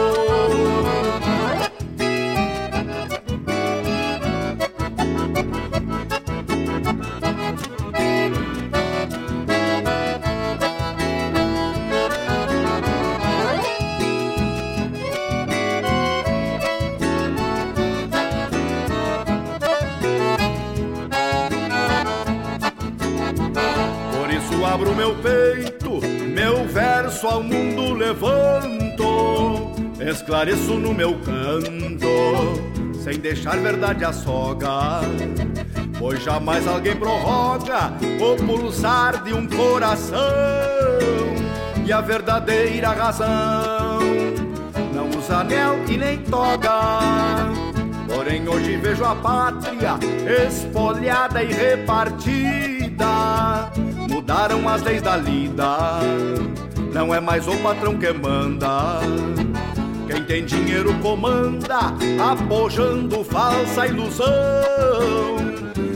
esclareço no meu canto, sem deixar verdade a soga. Pois jamais alguém prorroga o pulsar de um coração e a verdadeira razão não usa anel e nem toga. Porém hoje vejo a pátria espolhada e repartida. Mudaram as leis da lida, não é mais o patrão que manda. Tem dinheiro comanda, apojando falsa ilusão.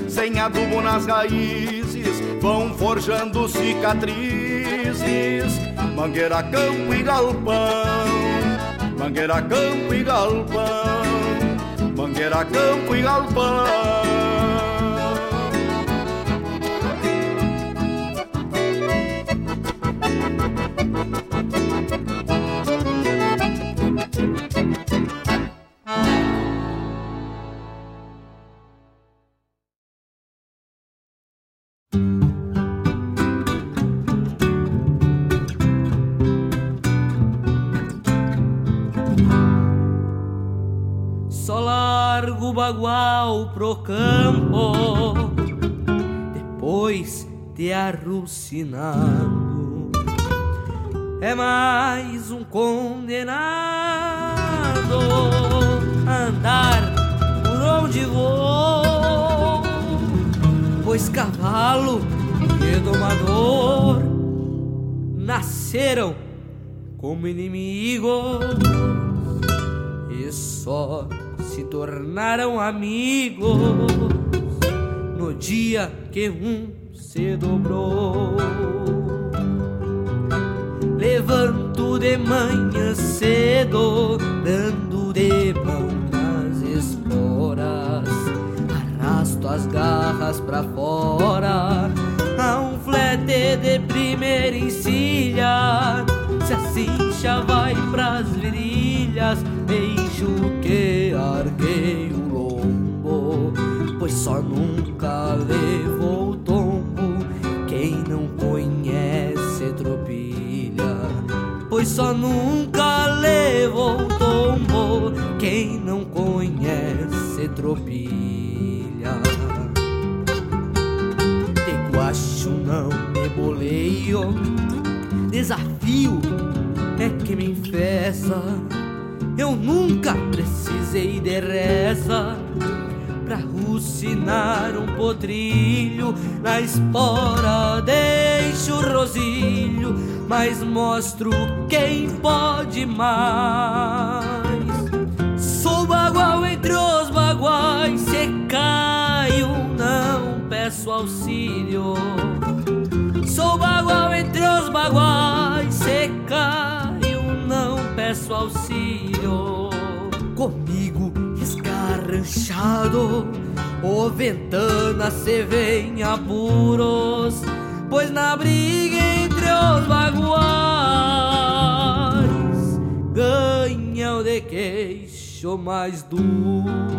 Sem adubo nas raízes, vão forjando cicatrizes. Mangueira, campo e galpão, mangueira, campo e galpão. Mangueira, campo e galpão bagual pro campo Depois de arrucinado. É mais um condenado a andar por onde vou, pois cavalo e domador nasceram como inimigos e só se tornaram amigos no dia que um se dobrou. Levanto de manhã cedo, dando de mão nas esporas, arrasto as garras pra fora, a um flete de primeira encilha. Se a cincha vai pras virilhas, beijo que arquei o lombo, pois só nunca levou tombo quem não conhece tropilha, pois só nunca levou tombo quem não conhece tropilha. De guacho não me boleio, desafio é que me infesta. Eu nunca precisei de reza pra rucinar um potrilho na espora. Deixo o rosilho, mas mostro quem pode mais. Sou bagual entre os baguais, se caio, não peço auxílio. Sou bagual entre os baguais, se caio, peço auxílio. Comigo escarranchado, o ventana se vem apuros, pois na briga entre os baguais ganha o de queixo mais duro.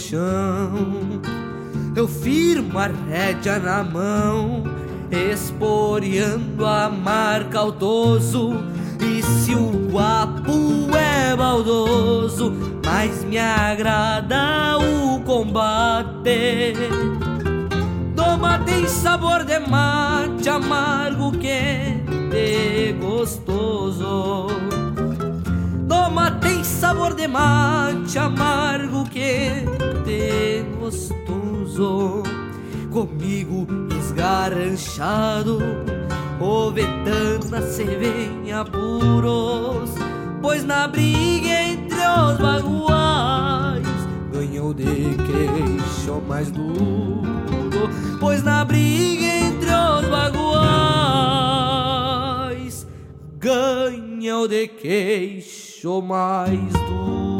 Chão? Eu firmo a rédea na mão, esporeando a marca autoso. E se o guapo é baldoso, mais me agrada o combate. Toma tem sabor de mate amargo, quente e gostoso. Tem sabor de mate amargo, quente e gostoso. Comigo esgarranchado, o ventana se vem apuros, pois na briga entre os baguais ganhou de queixo mais duro, pois na briga entre os baguais ganhou de queixo mais duro.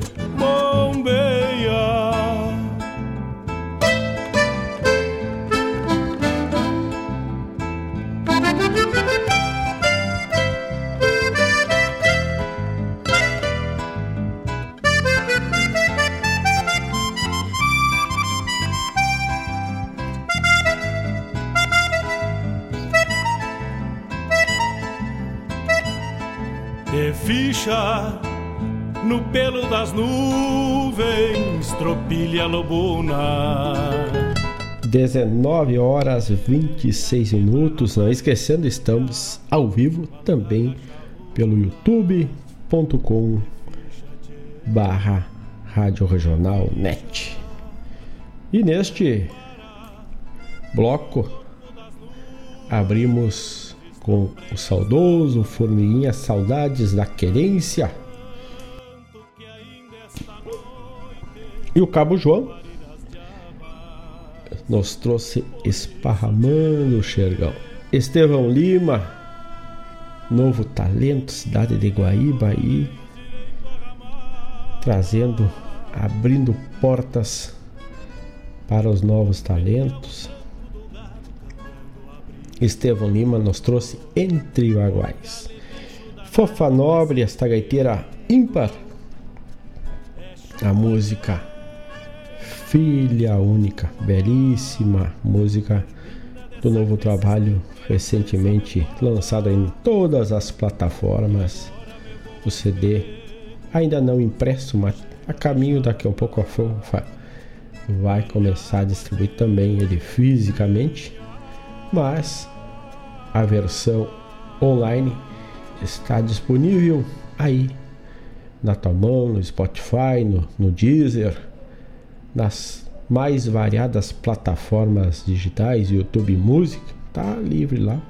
Das nuvens, tropilha lobuna. 19 horas 26 minutos. Não esquecendo, estamos ao vivo também pelo youtube.com barra Rádio Regional Net. E neste bloco abrimos com o saudoso Formiguinha Saudades da Querência. E o Cabo João nos trouxe Esparramando o Xergão. Estevão Lima, novo talento, cidade de Guaíba aí, trazendo, abrindo portas para os novos talentos. Estevão Lima nos trouxe Entre Baguais. Fofa Nobre, esta gaiteira ímpar. A música Filha Única, belíssima música do novo trabalho recentemente lançado em todas as plataformas. O CD ainda não impresso, mas a caminho daqui a pouco a Fofa vai começar a distribuir também ele fisicamente. Mas a versão online está disponível aí na tua mão, no Spotify, no, no Deezer, nas mais variadas plataformas digitais, YouTube Música, tá livre lá.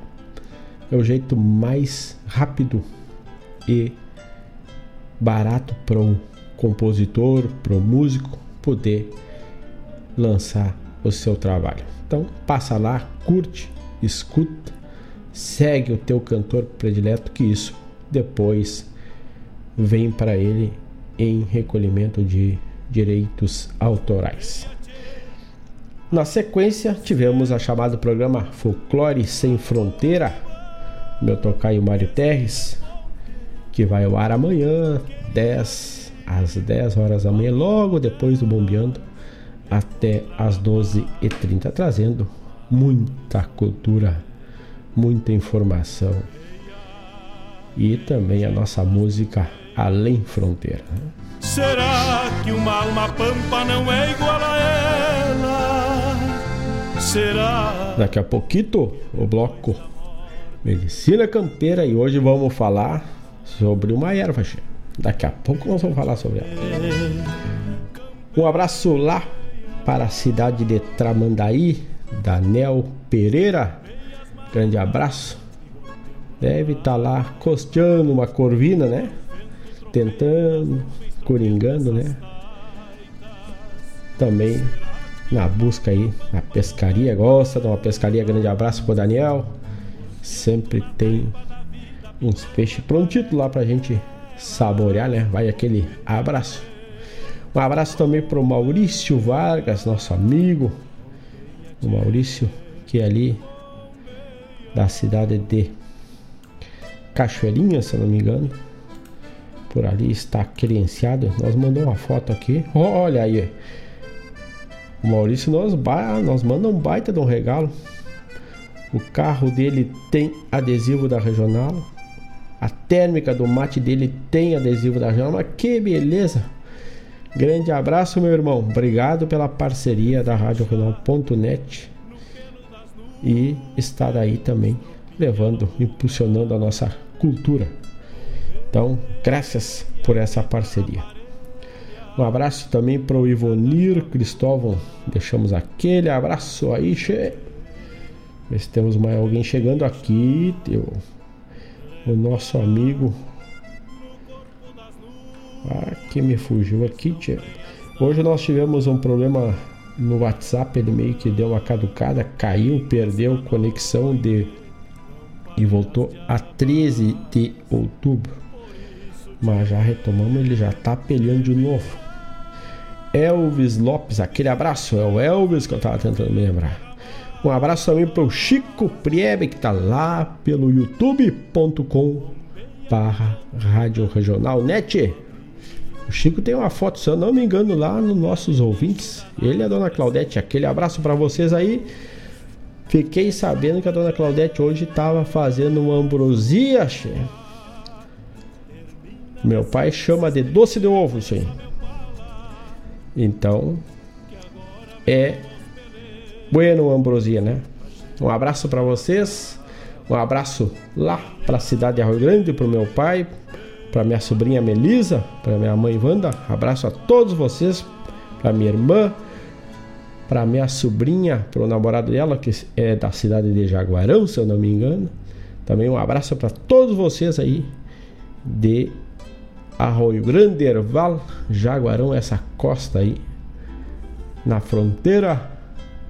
É o jeito mais rápido e barato para o compositor, para o músico poder lançar o seu trabalho. Então passa lá, curte, escuta segue o teu cantor predileto, que isso depois vem para ele em recolhimento de direitos autorais. Na sequência, tivemos a chamada programa Folclore Sem Fronteira, meu tocaio Mário Terres, que vai ao ar amanhã, 10 às 10 horas da manhã, logo depois do Bombeando, até às 12h30, trazendo muita cultura, muita informação e também a nossa música Além Fronteira. Será que uma alma pampa não é igual a ela? Será? Daqui a pouquinho o bloco Medicina Campeira e hoje vamos falar sobre uma erva. Daqui a pouco nós vamos falar sobre ela. Um abraço lá para a cidade de Tramandaí, Daniel Pereira. Grande abraço. Deve estar tá lá costeando uma corvina, né? Tentando, coringando, né? Também na busca aí na pescaria. Gosta de uma pescaria? Grande abraço pro Daniel. Sempre tem uns peixes prontitos lá pra gente saborear, né? Vai aquele abraço. Um abraço também pro Maurício Vargas, nosso amigo. O Maurício, que é ali da cidade de Cachoeirinha, se eu não me engano. Por ali está credenciado. Nós mandamos uma foto aqui. Olha aí. O Maurício nós, nós manda um baita de um regalo. O carro dele tem adesivo da regional. A térmica do mate dele tem adesivo da regional. Mas que beleza! Grande abraço, meu irmão. Obrigado pela parceria da Rádio Regional.net e estar aí também levando, impulsionando a nossa cultura. Então, graças por essa parceria. Um abraço também para o Ivonir Cristóvão. Deixamos aquele abraço aí, che. Ver se temos mais alguém chegando aqui. Teu, o nosso amigo. Ah, que me fugiu aqui, tchê. Hoje nós tivemos um problema no WhatsApp. Ele meio que deu uma caducada, caiu, perdeu conexão de e voltou a 13 de outubro. Mas já retomamos, ele já tá peleando de novo. Elvis Lopes, aquele abraço, é o Elvis que eu tava tentando me lembrar. Um abraço também para o Chico Priebe, que tá lá pelo youtube.com barra Rádio Regional Net. O Chico tem uma foto, se eu não me engano, lá nos nossos ouvintes. Ele e a dona Claudete, aquele abraço para vocês aí. Fiquei sabendo que a dona Claudete hoje estava fazendo uma ambrosia, che. Meu pai chama de doce de ovo isso aí. Então, é bueno ambrosia, né? Um abraço para vocês. Um abraço lá para a cidade de Arroio Grande, para o meu pai, para minha sobrinha Melisa, para minha mãe Wanda. Abraço a todos vocês, para minha irmã, para minha sobrinha, para o namorado dela, que é da cidade de Jaguarão, se eu não me engano. Também um abraço para todos vocês aí de Arroio Grande, Erval, Jaguarão, essa costa aí, na fronteira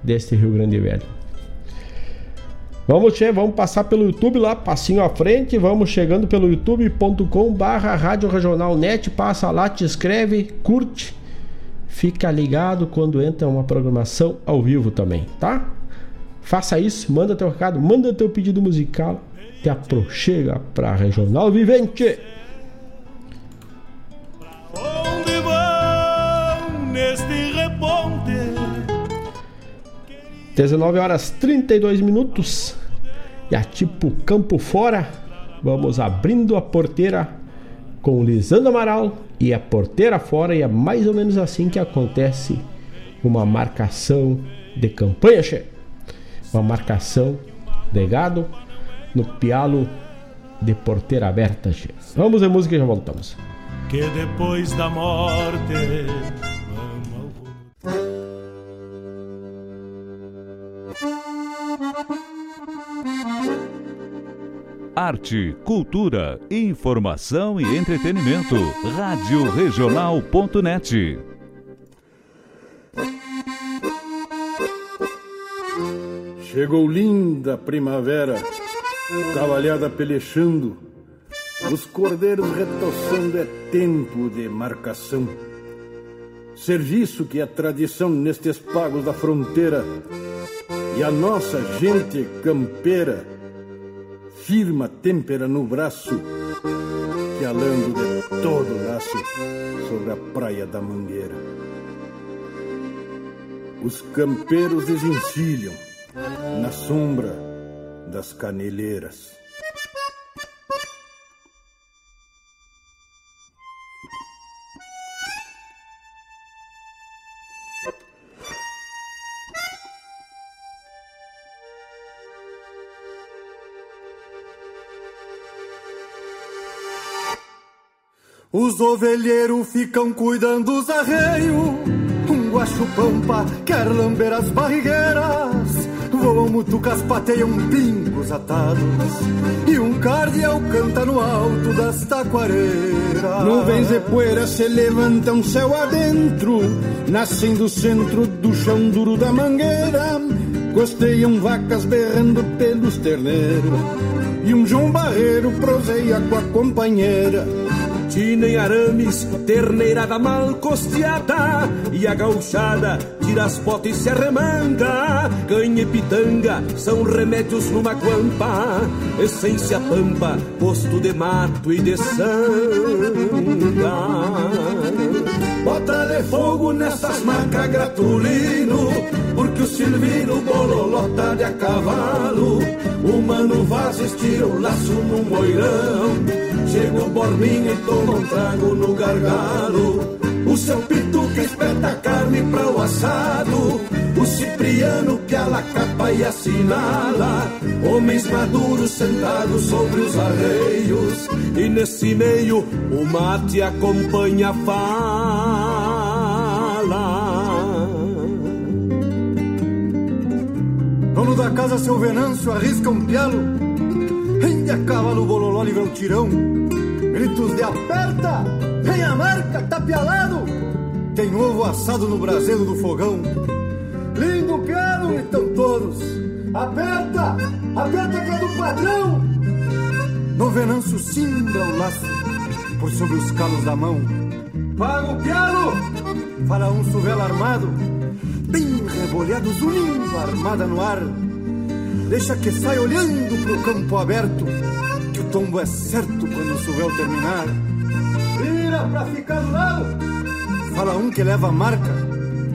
deste Rio Grande Velho. Vamos, che, vamos passar pelo YouTube lá, passinho à frente, vamos chegando pelo youtube.com barra Rádio Regional Net, passa lá, te inscreve, curte Fica ligado quando entra uma programação ao vivo também, tá? Faça isso, manda teu recado, manda teu pedido musical, te aproxega para Regional Vivente. Neste reponte? 19 horas 32 minutos. E a tipo campo fora, vamos abrindo a porteira com Lisandro Amaral e a porteira fora, e é mais ou menos assim que acontece uma marcação de campanha, che. Uma marcação de gado no pialo de porteira aberta, che. Vamos ver música e já voltamos. Que depois da morte arte, cultura, informação e entretenimento. Rádio Regional.net. Chegou linda primavera cavalhada pelechando, os cordeiros retoçando é tempo de marcação. Serviço que é tradição nestes pagos da fronteira e a nossa gente campeira firma têmpera no braço que alando de todo laço sobre a praia da Mangueira. Os campeiros desencilham na sombra das caneleiras. Os ovelheiros ficam cuidando dos arreios. Um guacho-pampa quer lamber as barrigueiras. Voam mutucas, pateiam pingos atados. E um cardeal canta no alto das taquareiras. Nuvens de poeira se levantam céu adentro. Nascem do centro do chão duro da mangueira. Costeiam vacas berrando pelos terneiros. E um João Barreiro proseia com a companheira Tina em arames, terneirada mal costeada E a gauchada tira as botas e se arremanga. Canha e pitanga são remédios numa guampa Essência pampa, posto de mato e de sanga Bota fogo nessas macas gratulino Porque o Silvino bololota de a cavalo O Mano Vaz estira o laço no moirão Chega o Borminha e toma um trago no gargalo O seu pitu que espeta carne pra o assado. O Cipriano que a capa e assinala. Homens maduros sentados sobre os arreios. E nesse meio o mate acompanha a fala. Dono da casa, seu Venâncio, arrisca um pialo. Rende a cavalo, bololó, livra o tirão. Gritos de aperta, vem a marca, tapialado Tem ovo assado no braseiro do fogão. Lindo quero, estão todos. Aperta, aperta que é do padrão. No venâncio cimbra o laço Por sobre os calos da mão. Paga o piano, fala um suvelo armado. Bem rebolhado, zunindo, armada no ar. Deixa que saia olhando pro campo aberto Que o tombo é certo quando o suvel terminar Vira pra ficar do lado. Fala um que leva a marca.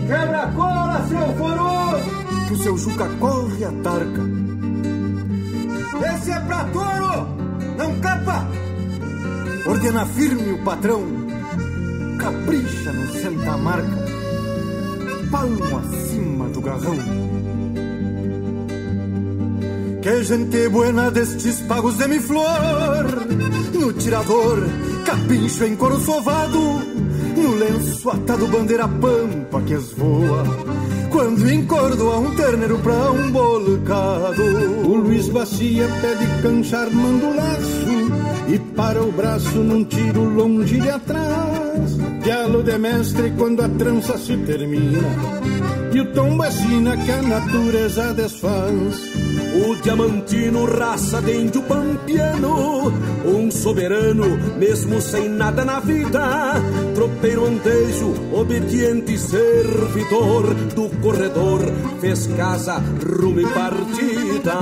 Quebra a cola, seu foroso Que o seu Juca corre a tarca. Esse é pra touro, não capa. Ordena firme o patrão. Capricha no senta-marca Palmo acima do garrão que gente buena destes pagos de mi flor. No tirador, capincho em couro sovado No lenço atado bandeira pampa que esvoa Quando encordoa um terneiro pra um bolcado O Luiz Bacia pede canchar mando laço E para o braço num tiro longe de atrás. Dialo de mestre quando a trança se termina E tom assina que a natureza desfaz o diamantino, raça de índio pampiano, um soberano, mesmo sem nada na vida, tropeiro antejo, obediente servidor do corredor, fez casa, rumo e partida.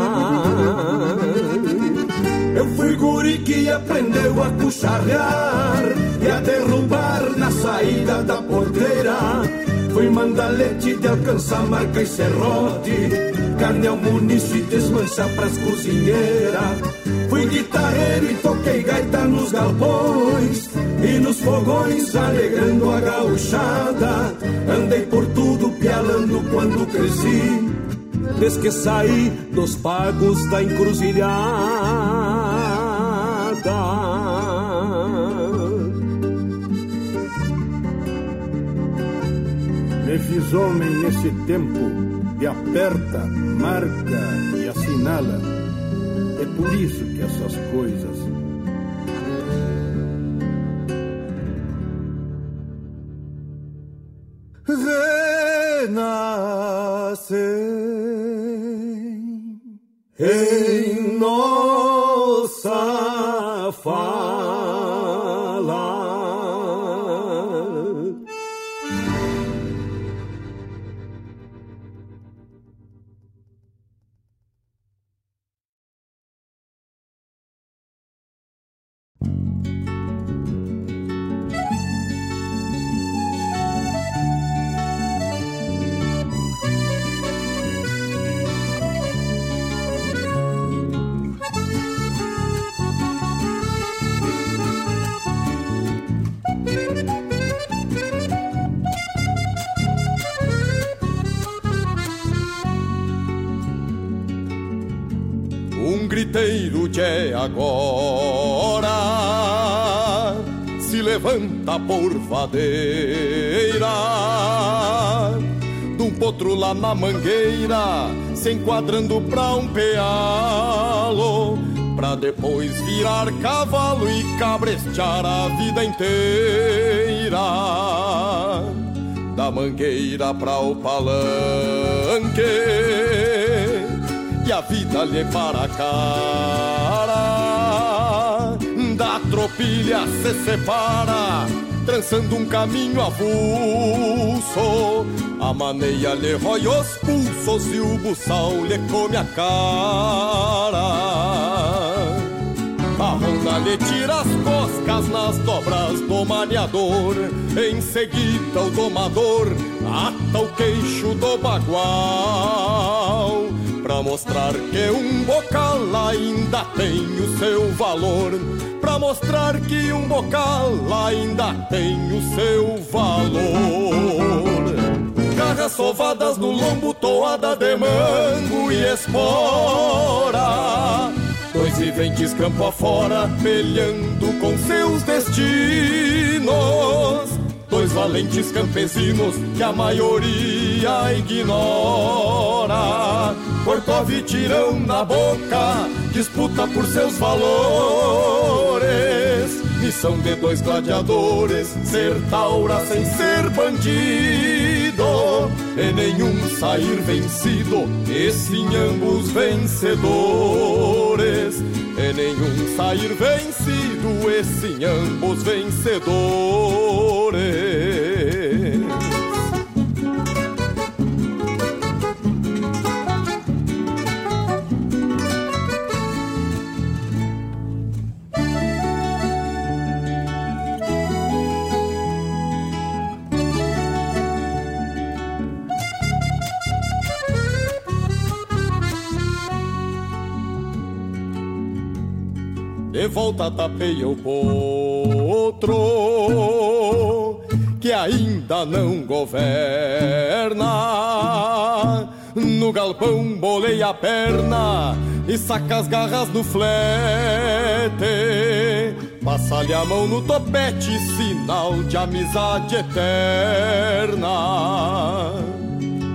Eu fui guri que aprendeu a cucharrear e a derrubar na saída da porteira. Fui mandalete de alcançar marca e serrote carne ao muniço e desmanchar pras cozinheiras. Fui guitarreiro e toquei gaita nos galpões e nos fogões alegrando a gauchada. Andei por tudo pialando quando cresci, desde que saí dos pagos da encruzilhada. Fiz homem nesse tempo e aperta, marca e assinala. É por isso que essas coisas. Renascem em nós. Agora se levanta por vadeira de um potro lá na mangueira se enquadrando pra um pealo pra depois virar cavalo e cabrestear a vida inteira. Da mangueira pra o palanque e a vida lhe para a cara. Da tropilha se separa, trançando um caminho avulso. A maneia lhe rói os pulsos e o buçal lhe come a cara. A ronda lhe tira as coscas nas dobras do maniador. Em seguida o domador ata o queixo do bagual Pra mostrar que um bocal ainda tem o seu valor. Pra mostrar que um bocal ainda tem o seu valor. Garras sovadas no lombo, toada de mango e espora. Dois viventes campo afora, pelhando com seus destinos Dois valentes campesinos que a maioria ignora. Corcov e tirão na boca, disputa por seus valores. Missão de dois gladiadores, ser taura sem ser bandido. E nenhum sair vencido, e sim ambos vencedores. E nenhum sair vencido, e sim ambos vencedores De volta tapeia o potro Que ainda não governa. No galpão bolei a perna E saca as garras no flete. Passa-lhe a mão no topete Sinal de amizade eterna.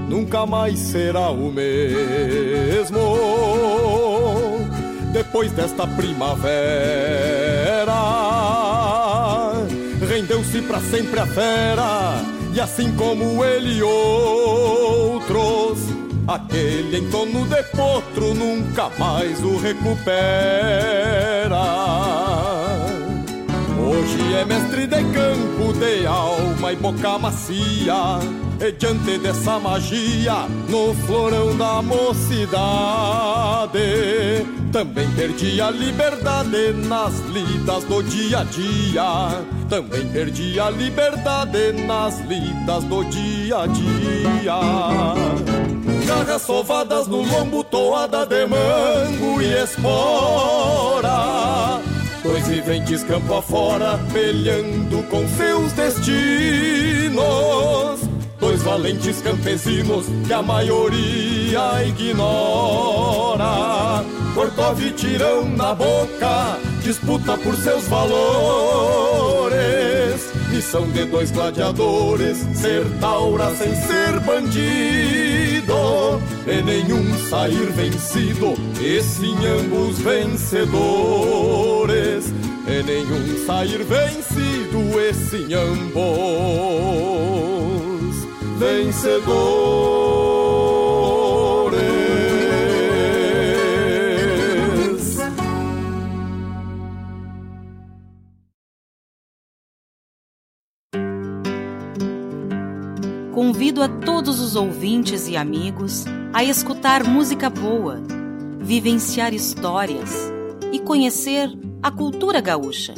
Nunca mais será o mesmo depois desta primavera. Rendeu-se para sempre a fera, e assim como ele outros, aquele em de potro nunca mais o recupera. Hoje é mestre de campo, de alma e boca macia, e diante dessa magia, no florão da mocidade, também perdi a liberdade nas lidas do dia a dia. Também perdi a liberdade nas lidas do dia a dia. Garras sovadas no lombo, toada de mango e espora. Dois viventes campo afora, pelhando com seus destinos. Dois valentes campesinos que a maioria ignora. Corcov e tirão na boca, disputa por seus valores. Missão de dois gladiadores, ser taura sem ser bandido. E nenhum sair vencido, e sim ambos vencedores. E nenhum sair vencido, e sim ambos vencedores. convido a todos os ouvintes e amigos a escutar música boa, vivenciar histórias e conhecer a cultura gaúcha.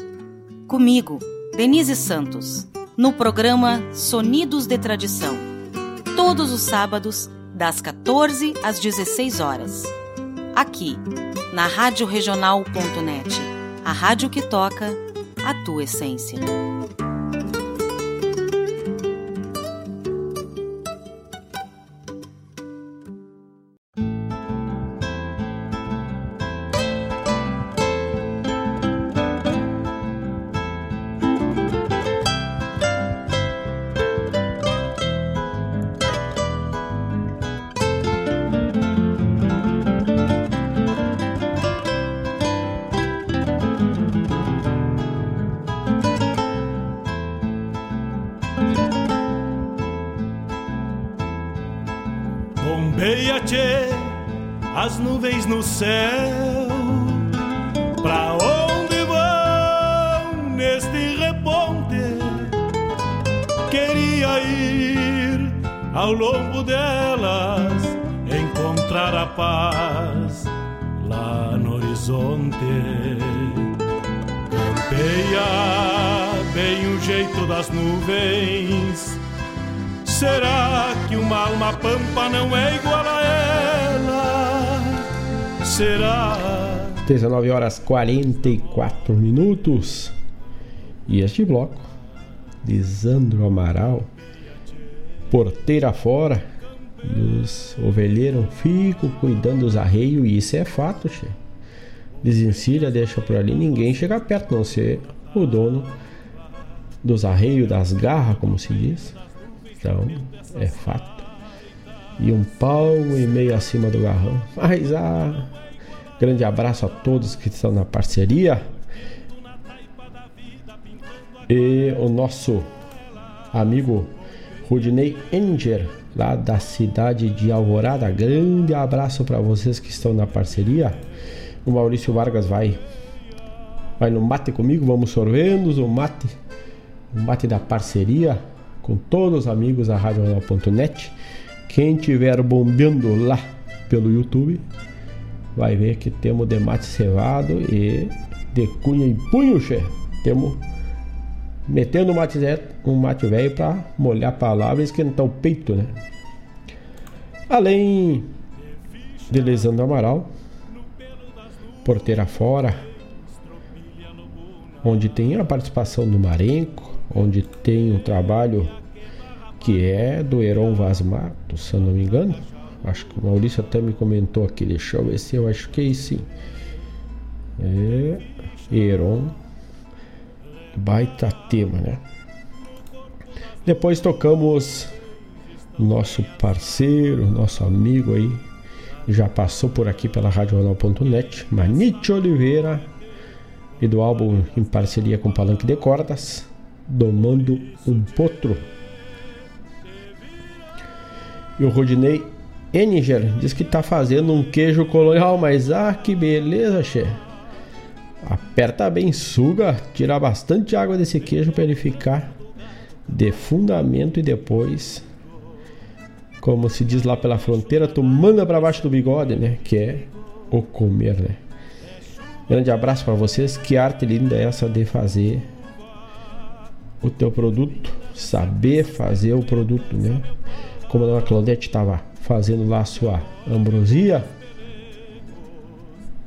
Comigo, Denise Santos, no programa Sonidos de Tradição, todos os sábados, das 14 às 16 horas. Aqui, na Rádio Regional.net, a rádio que toca a tua essência. Será que uma alma pampa não é igual a ela? será? 19 horas 44 minutos. E este bloco, Lisandro Amaral, porteira fora, e os ovelheiros ficam cuidando dos arreios, e isso é fato, che. Desencilha, deixa por ali, ninguém chega perto, não ser o dono dos arreios, das garras, como se diz. Então, é fato. E um palmo e meio acima do garrão. Mas ah, Grande abraço a todos que estão na parceria. E o nosso amigo Rudney Enger, lá da cidade de Alvorada. Grande abraço para vocês que estão na parceria. O Maurício Vargas vai vai no mate comigo, vamos sorvendo o mate, o mate da parceria com todos os amigos da RadioNow.net. Quem tiver bombeando lá pelo YouTube, vai ver que temos de mate cevado e de cunha em punho, che. Temos metendo um mate, um mate velho para molhar a palavra e esquentar o peito, né? Além de Lisandro Amaral, porteira fora, onde tem a participação do Marenco, onde tem um trabalho que é do Heron Vaz Matos, se eu não me engano Acho que o Maurício até me comentou aqui. Deixa eu ver se eu acho que é sim. É. Heron. Baita tema, né? Depois tocamos nosso parceiro, nosso amigo aí, já passou por aqui pela RadioJornal.net, Manite Oliveira, e do álbum em parceria com Palanque de Cordas, Domando um Potro. E o Rodinei Eniger diz que tá fazendo um queijo colonial, mas ah, que beleza, che. Aperta bem, suga, tira bastante água desse queijo para ele ficar de fundamento e depois, como se diz lá pela fronteira, tu manda para baixo do bigode, né? Que é o comer, né? Grande abraço para vocês. Que arte linda essa de fazer o teu produto, saber fazer o produto, né? Como a dona Claudete estava fazendo lá a sua ambrosia.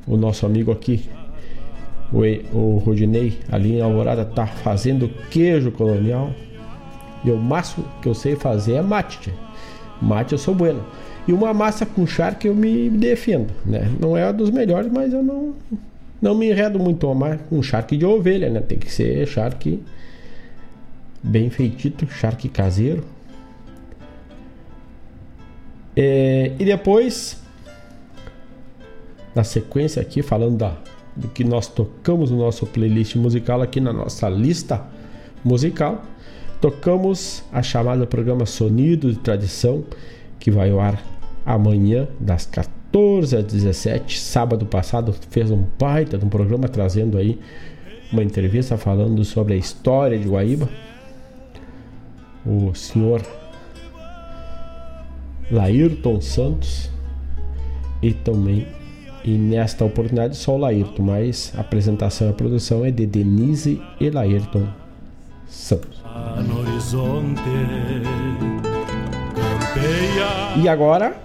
O nosso amigo aqui, o, o Rodinei, ali em Alvorada, tá fazendo queijo colonial. E o máximo que eu sei fazer é mate. Mate eu sou bueno. E uma massa com charque eu me defendo, né? Não é a dos melhores, mas eu não não me enredo muito com charque de ovelha, né? Tem que ser charque bem feitito, charque caseiro. É, e depois, na sequência aqui, falando da, do que nós tocamos no nosso playlist musical aqui na nossa lista musical, tocamos a chamada programa Sonido de Tradição, que vai ao ar amanhã, das 14 às 17. Sábado passado fez um baita de um programa trazendo aí uma entrevista falando sobre a história de Guaíba. O senhor Laírton Santos e também e nesta oportunidade só o Laírton, mas a apresentação e a produção é de Denise e Laírton Santos. E agora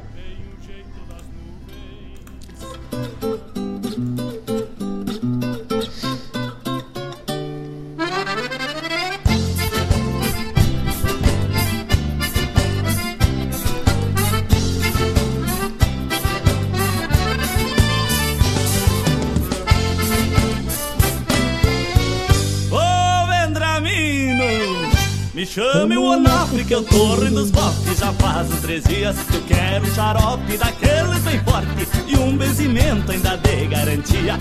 chame o Onofre que eu tô rindo dos bofes Já faz uns três dias que eu quero um xarope Daqueles bem forte. E um benzimento ainda de garantia.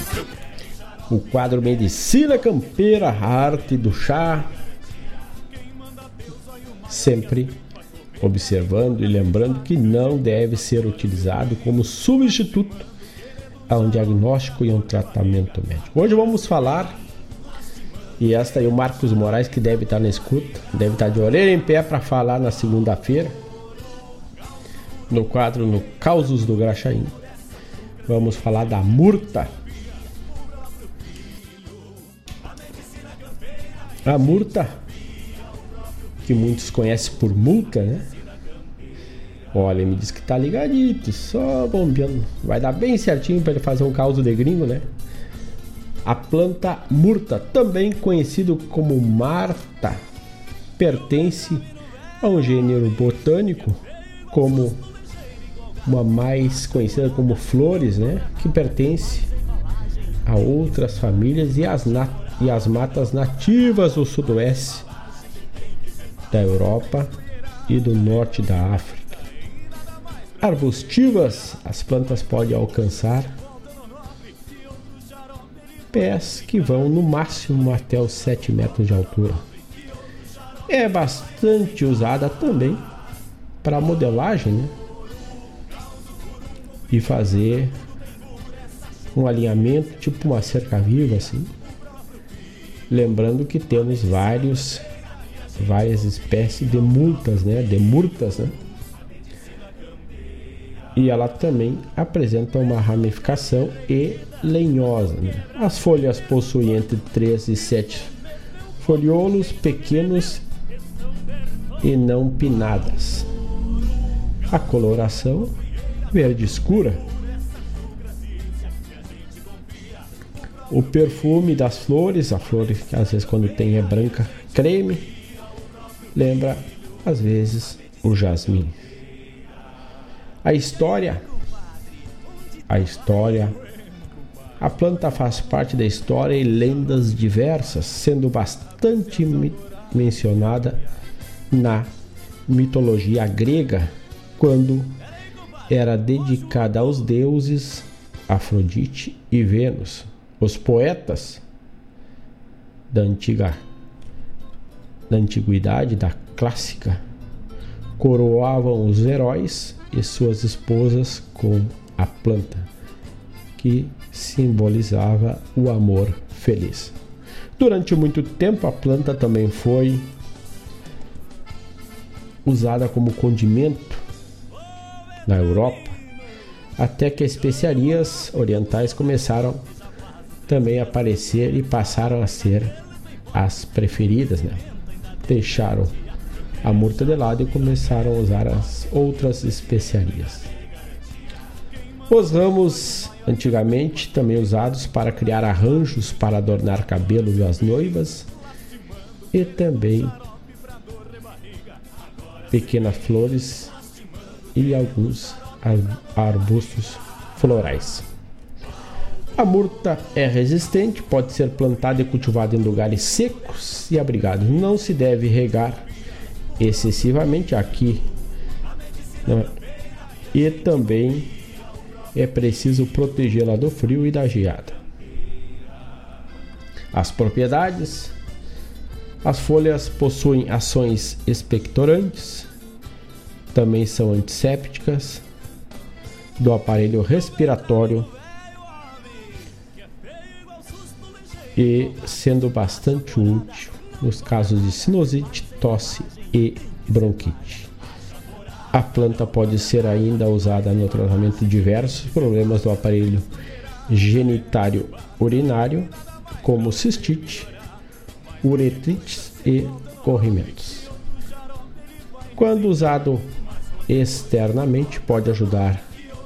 O quadro Medicina Campeira, arte do chá. Sempre observando e lembrando que não deve ser utilizado como substituto a um diagnóstico e um tratamento médico. Hoje vamos falar e esta aí o Marcos Moraes que deve estar na escuta, deve estar de orelha em pé para falar na segunda-feira. No quadro no Causos do Graxaim. Vamos falar da murta. A murta, que muitos conhecem por multa, né? Olha, me diz que tá ligadito, só bombeando. Vai dar bem certinho para ele fazer um caos de gringo, né? A planta murta, também conhecido como marta, pertence a um gênero botânico como uma mais conhecida como flores, né, que pertence a outras famílias e as, e as matas nativas do sudoeste da Europa e do norte da África. Arbustivas, as plantas podem alcançar pés que vão no máximo até os 7 metros de altura. É bastante usada também para modelagem né? e fazer um alinhamento tipo uma cerca viva assim. Lembrando que temos vários várias espécies de multas, né? De murtas, né? E ela também apresenta uma ramificação e lenhosa. Né? As folhas possuem entre 3 e 7 foliolos pequenos e não pinadas. A coloração verde escura. O perfume das flores, a flor que às vezes quando tem é branca, creme, lembra às vezes o jasmim. A história, a história a planta faz parte da história e lendas diversas, sendo bastante mencionada na mitologia grega, quando era dedicada aos deuses Afrodite e Vênus. Os poetas da antiga da antiguidade, da clássica, coroavam os heróis e suas esposas com a planta, que simbolizava o amor feliz. Durante muito tempo, a planta também foi usada como condimento na Europa, até que especiarias orientais começaram também a aparecer e passaram a ser as preferidas, né? Deixaram a murta de lado e começaram a usar as outras especiarias. Os ramos antigamente também usados para criar arranjos para adornar cabelo das noivas e também pequenas flores e alguns arbustos florais. A murta é resistente, pode ser plantada e cultivada em lugares secos e abrigados. Não se deve regar excessivamente aqui. Né? E também é preciso protegê-la do frio e da geada. As propriedades: as folhas possuem ações expectorantes, também são antissépticas do aparelho respiratório e sendo bastante útil nos casos de sinusite, tosse e bronquite. A planta pode ser ainda usada no tratamento de diversos problemas do aparelho genitário urinário, como cistite, uretrites e corrimentos. Quando usado externamente, pode ajudar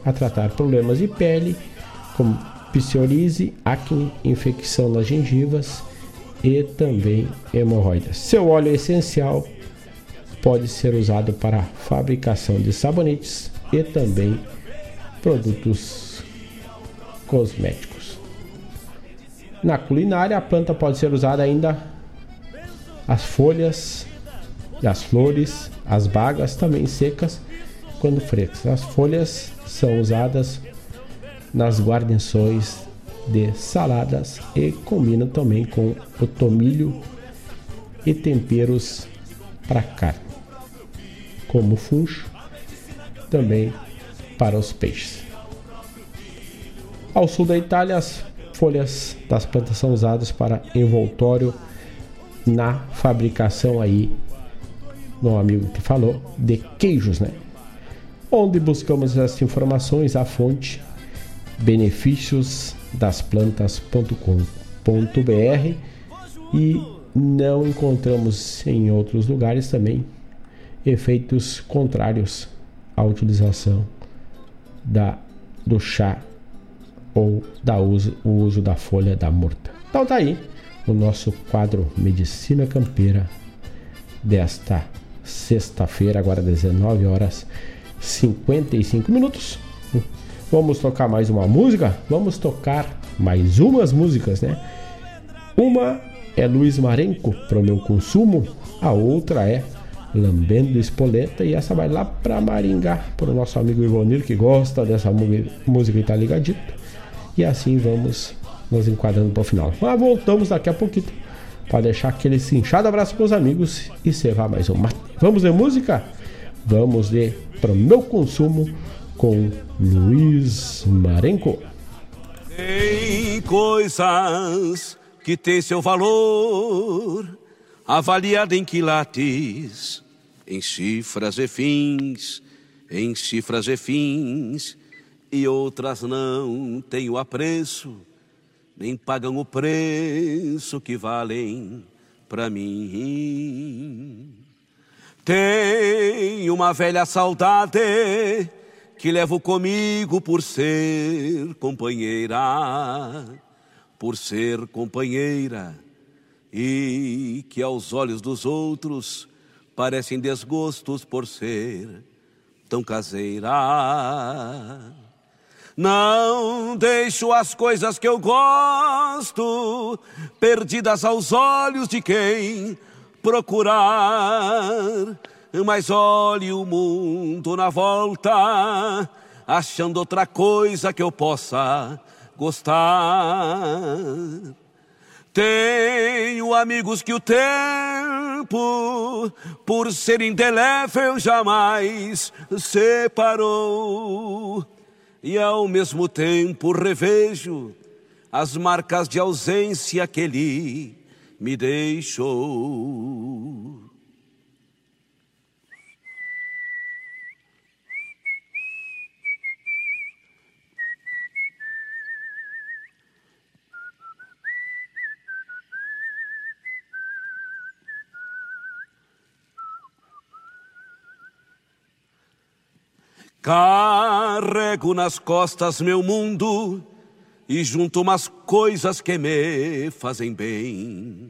a tratar problemas de pele, como psoríase, acne, infecção nas gengivas e também hemorroidas. Seu óleo essencial pode ser usado para fabricação de sabonetes e também produtos cosméticos. Na culinária, a planta pode ser usada ainda as folhas, as flores, as bagas também secas quando frescas. As folhas são usadas nas guarnições de saladas e combinam também com o tomilho e temperos para carne como funcho, também para os peixes. Ao sul da Itália, as folhas das plantas são usadas para envoltório na fabricação aí, meu amigo que falou, de queijos, né? Onde buscamos essas informações, a fonte benefícios das plantas.com.br e não encontramos em outros lugares também efeitos contrários à utilização da, do chá ou da uso, o uso da folha da murta. Então tá aí o nosso quadro Medicina Campeira desta sexta-feira, agora 19 horas 55 minutos. Vamos tocar mais uma música? Vamos tocar mais umas músicas, né? Uma é Luiz Marenco para o meu consumo, a outra é Lambendo Espoleta e essa vai lá para Maringá, para o nosso amigo Ivonir que gosta dessa música e tá ligadito. E assim vamos nos enquadrando para o final. Mas voltamos daqui a pouquinho para deixar aquele cinchado abraço para os amigos e cevar mais um mate. Vamos de música? Vamos de para o meu consumo com Luiz Marenco. Tem coisas que têm seu valor avaliado em quilates em cifras e fins, em cifras e fins, e outras não têm o apreço, nem pagam o preço que valem para mim. Tenho uma velha saudade que levo comigo por ser companheira, por ser companheira, e que aos olhos dos outros parecem desgostos por ser tão caseira. Não deixo as coisas que eu gosto perdidas aos olhos de quem procurar. Mas olhe o mundo na volta, achando outra coisa que eu possa gostar. Tenho amigos que o tempo, por ser indelével, jamais separou. E ao mesmo tempo revejo as marcas de ausência que ele me deixou. Carrego nas costas meu mundo e junto umas coisas que me fazem bem,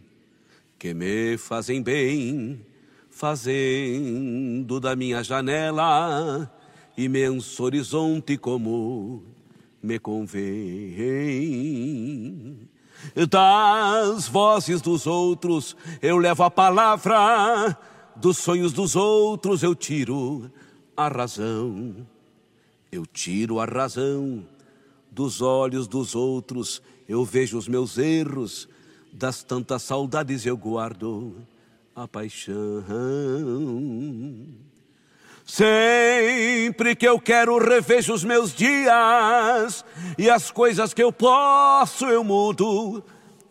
que me fazem bem, fazendo da minha janela imenso horizonte como me convém. Das vozes dos outros eu levo a palavra, dos sonhos dos outros eu tiro a razão. Eu tiro a razão dos olhos dos outros, eu vejo os meus erros, das tantas saudades eu guardo a paixão. Sempre que eu quero revejo os meus dias. E as coisas que eu posso eu mudo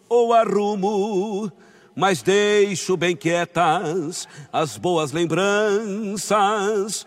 ou arrumo, mas deixo bem quietas as boas lembranças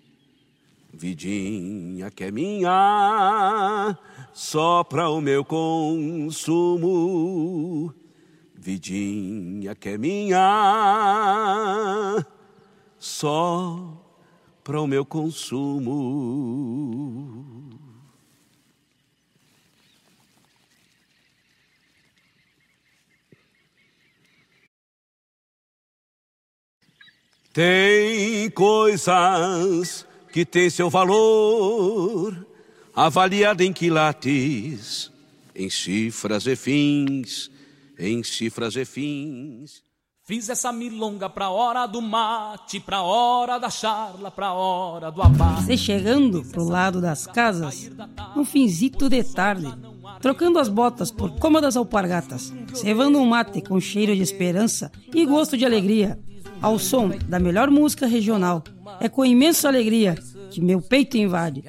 Vidinha que é minha só para o meu consumo vidinha que é minha, só para o meu consumo. Tem coisas que têm seu valor, avaliado em quilates, em cifras e fins em cifras e fins. Fiz essa milonga pra hora do mate, pra hora da charla, pra hora do abate. Você chegando pro lado das casas, um finzito de tarde, trocando as botas por cômodas alpargatas, cevando um mate com cheiro de esperança e gosto de alegria, ao som da melhor música regional. É com imensa alegria que meu peito invade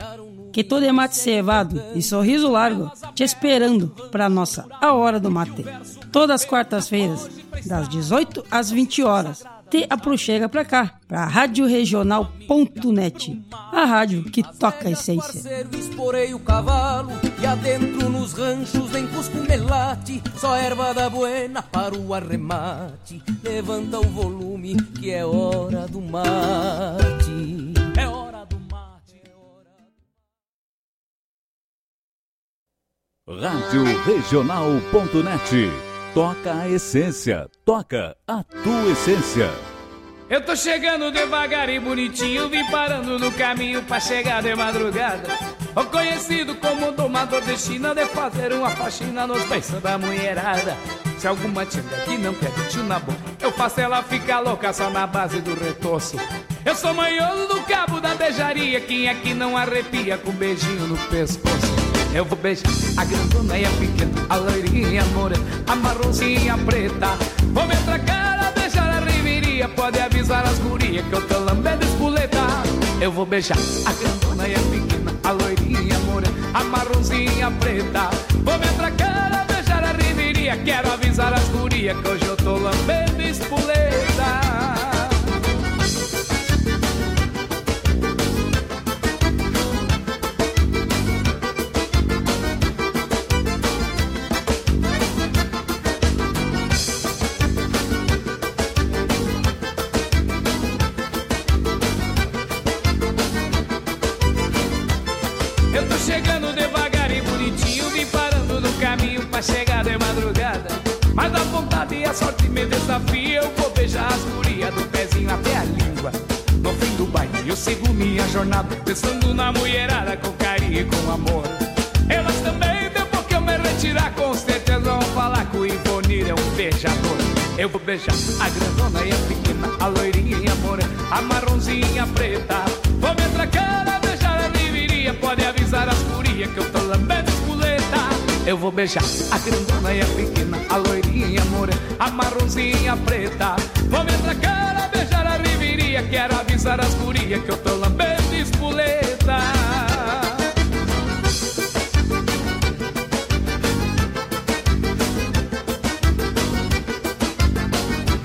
que todo é mate cevado e sorriso largo, te esperando para nossa A Hora do Mate. Todas as quartas-feiras, das 18 às 20 horas, te aproxega para cá, para radioregional.net, a rádio que toca a essência. Esporei o cavalo e adentro nos ranchos vem cusco melate, só erva da buena para o arremate. Levanta o volume que é hora do mate. É hora Rádio Regional.net. Toca a essência, toca a tua essência. Eu tô chegando devagar e bonitinho, vim parando no caminho pra chegar de madrugada. O conhecido como domador de China, de fazer uma faxina nos beiços da mulherada. Se alguma tinga que não quer tio na boca, eu faço ela ficar louca só na base do retorço. Eu sou manhoso do cabo da beijaria, quem é que não arrepia com um beijinho no pescoço? Eu vou beijar a grandona e a pequena, a loirinha morena, a marronzinha preta. Vou me atracar a beijar a riveria, pode avisar as gurias que eu tô lambendo espoleta. Eu vou beijar a grandona e a pequena, a loirinha morena, a marronzinha preta. Vou me atracar a beijar a riveria, quero avisar as gurias que hoje eu tô lambendo espoleta. Sigo minha jornada, pensando na mulherada com carinho e com amor. Elas também, depois que eu me retirar, com certeza vão falar que o Ivonir é um beijador. Eu vou beijar a grandona e a pequena, a loirinha e a morena, a marronzinha preta. Vou me atracar a beijar a riveria, pode avisar as gurias que eu tô lambendo eu vou beijar a grandona e a pequena, a loirinha e a morena, a marronzinha preta. Vou me atracar a a quero avisar as gurias que eu tô lambendo espoleta.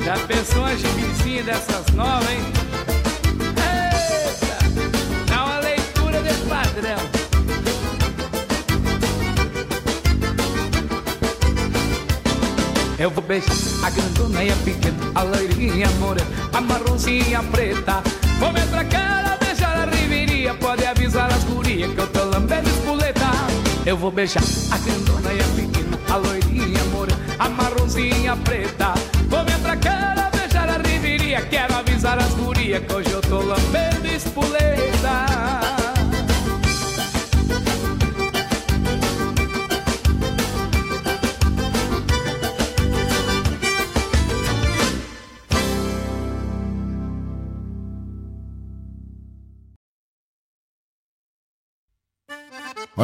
Já pensou a gibizinha dessas novas, hein? Eu vou beijar a grandona e a pequena, a loirinha morena, a marronzinha preta. Vou me atracar a beijar a riveria, pode avisar as gurias que eu tô lambendo espoleta. Eu vou beijar a grandona e a pequena, a loirinha morena, a marronzinha preta. Vou me atracar a beijar a riveria, quero avisar as gurias que hoje eu tô lambendo espoleta.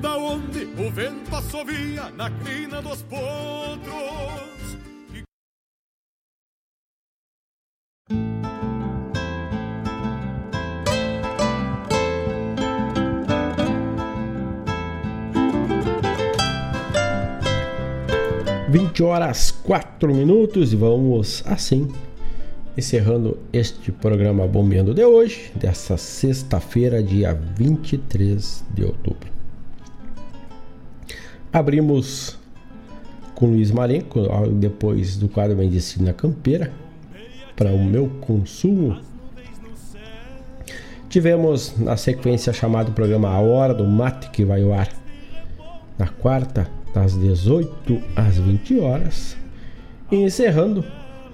Da onde o vento assovia na crina dos potros. Vinte horas quatro minutos e vamos assim encerrando este programa Bombeando de hoje, dessa sexta-feira, dia 23 de outubro. Abrimos com Luiz Marenco, depois do quadro Medicina Campeira, para o meu consumo. Tivemos na sequência chamado programa A Hora do Mate, que vai ao ar na quarta, das 18 às 20 horas. E encerrando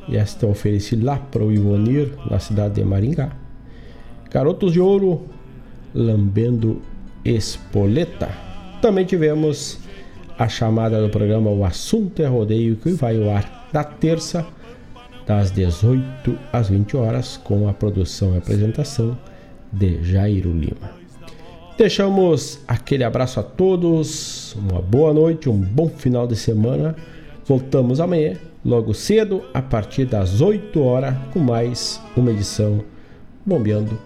e esta ofereci lá para o Ivonir, na cidade de Maringá. Garotos de Ouro, Lambendo Espoleta. Também tivemos a chamada do programa O Assunto é Rodeio, que vai ao ar da terça, das 18 às 20 horas, com a produção e apresentação de Jairo Lima. Deixamos aquele abraço a todos, uma boa noite, um bom final de semana. Voltamos amanhã logo cedo, a partir das 8 horas, com mais uma edição Bombeando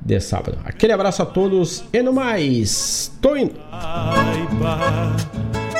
de sábado. Aquele abraço a todos e no mais, tô indo!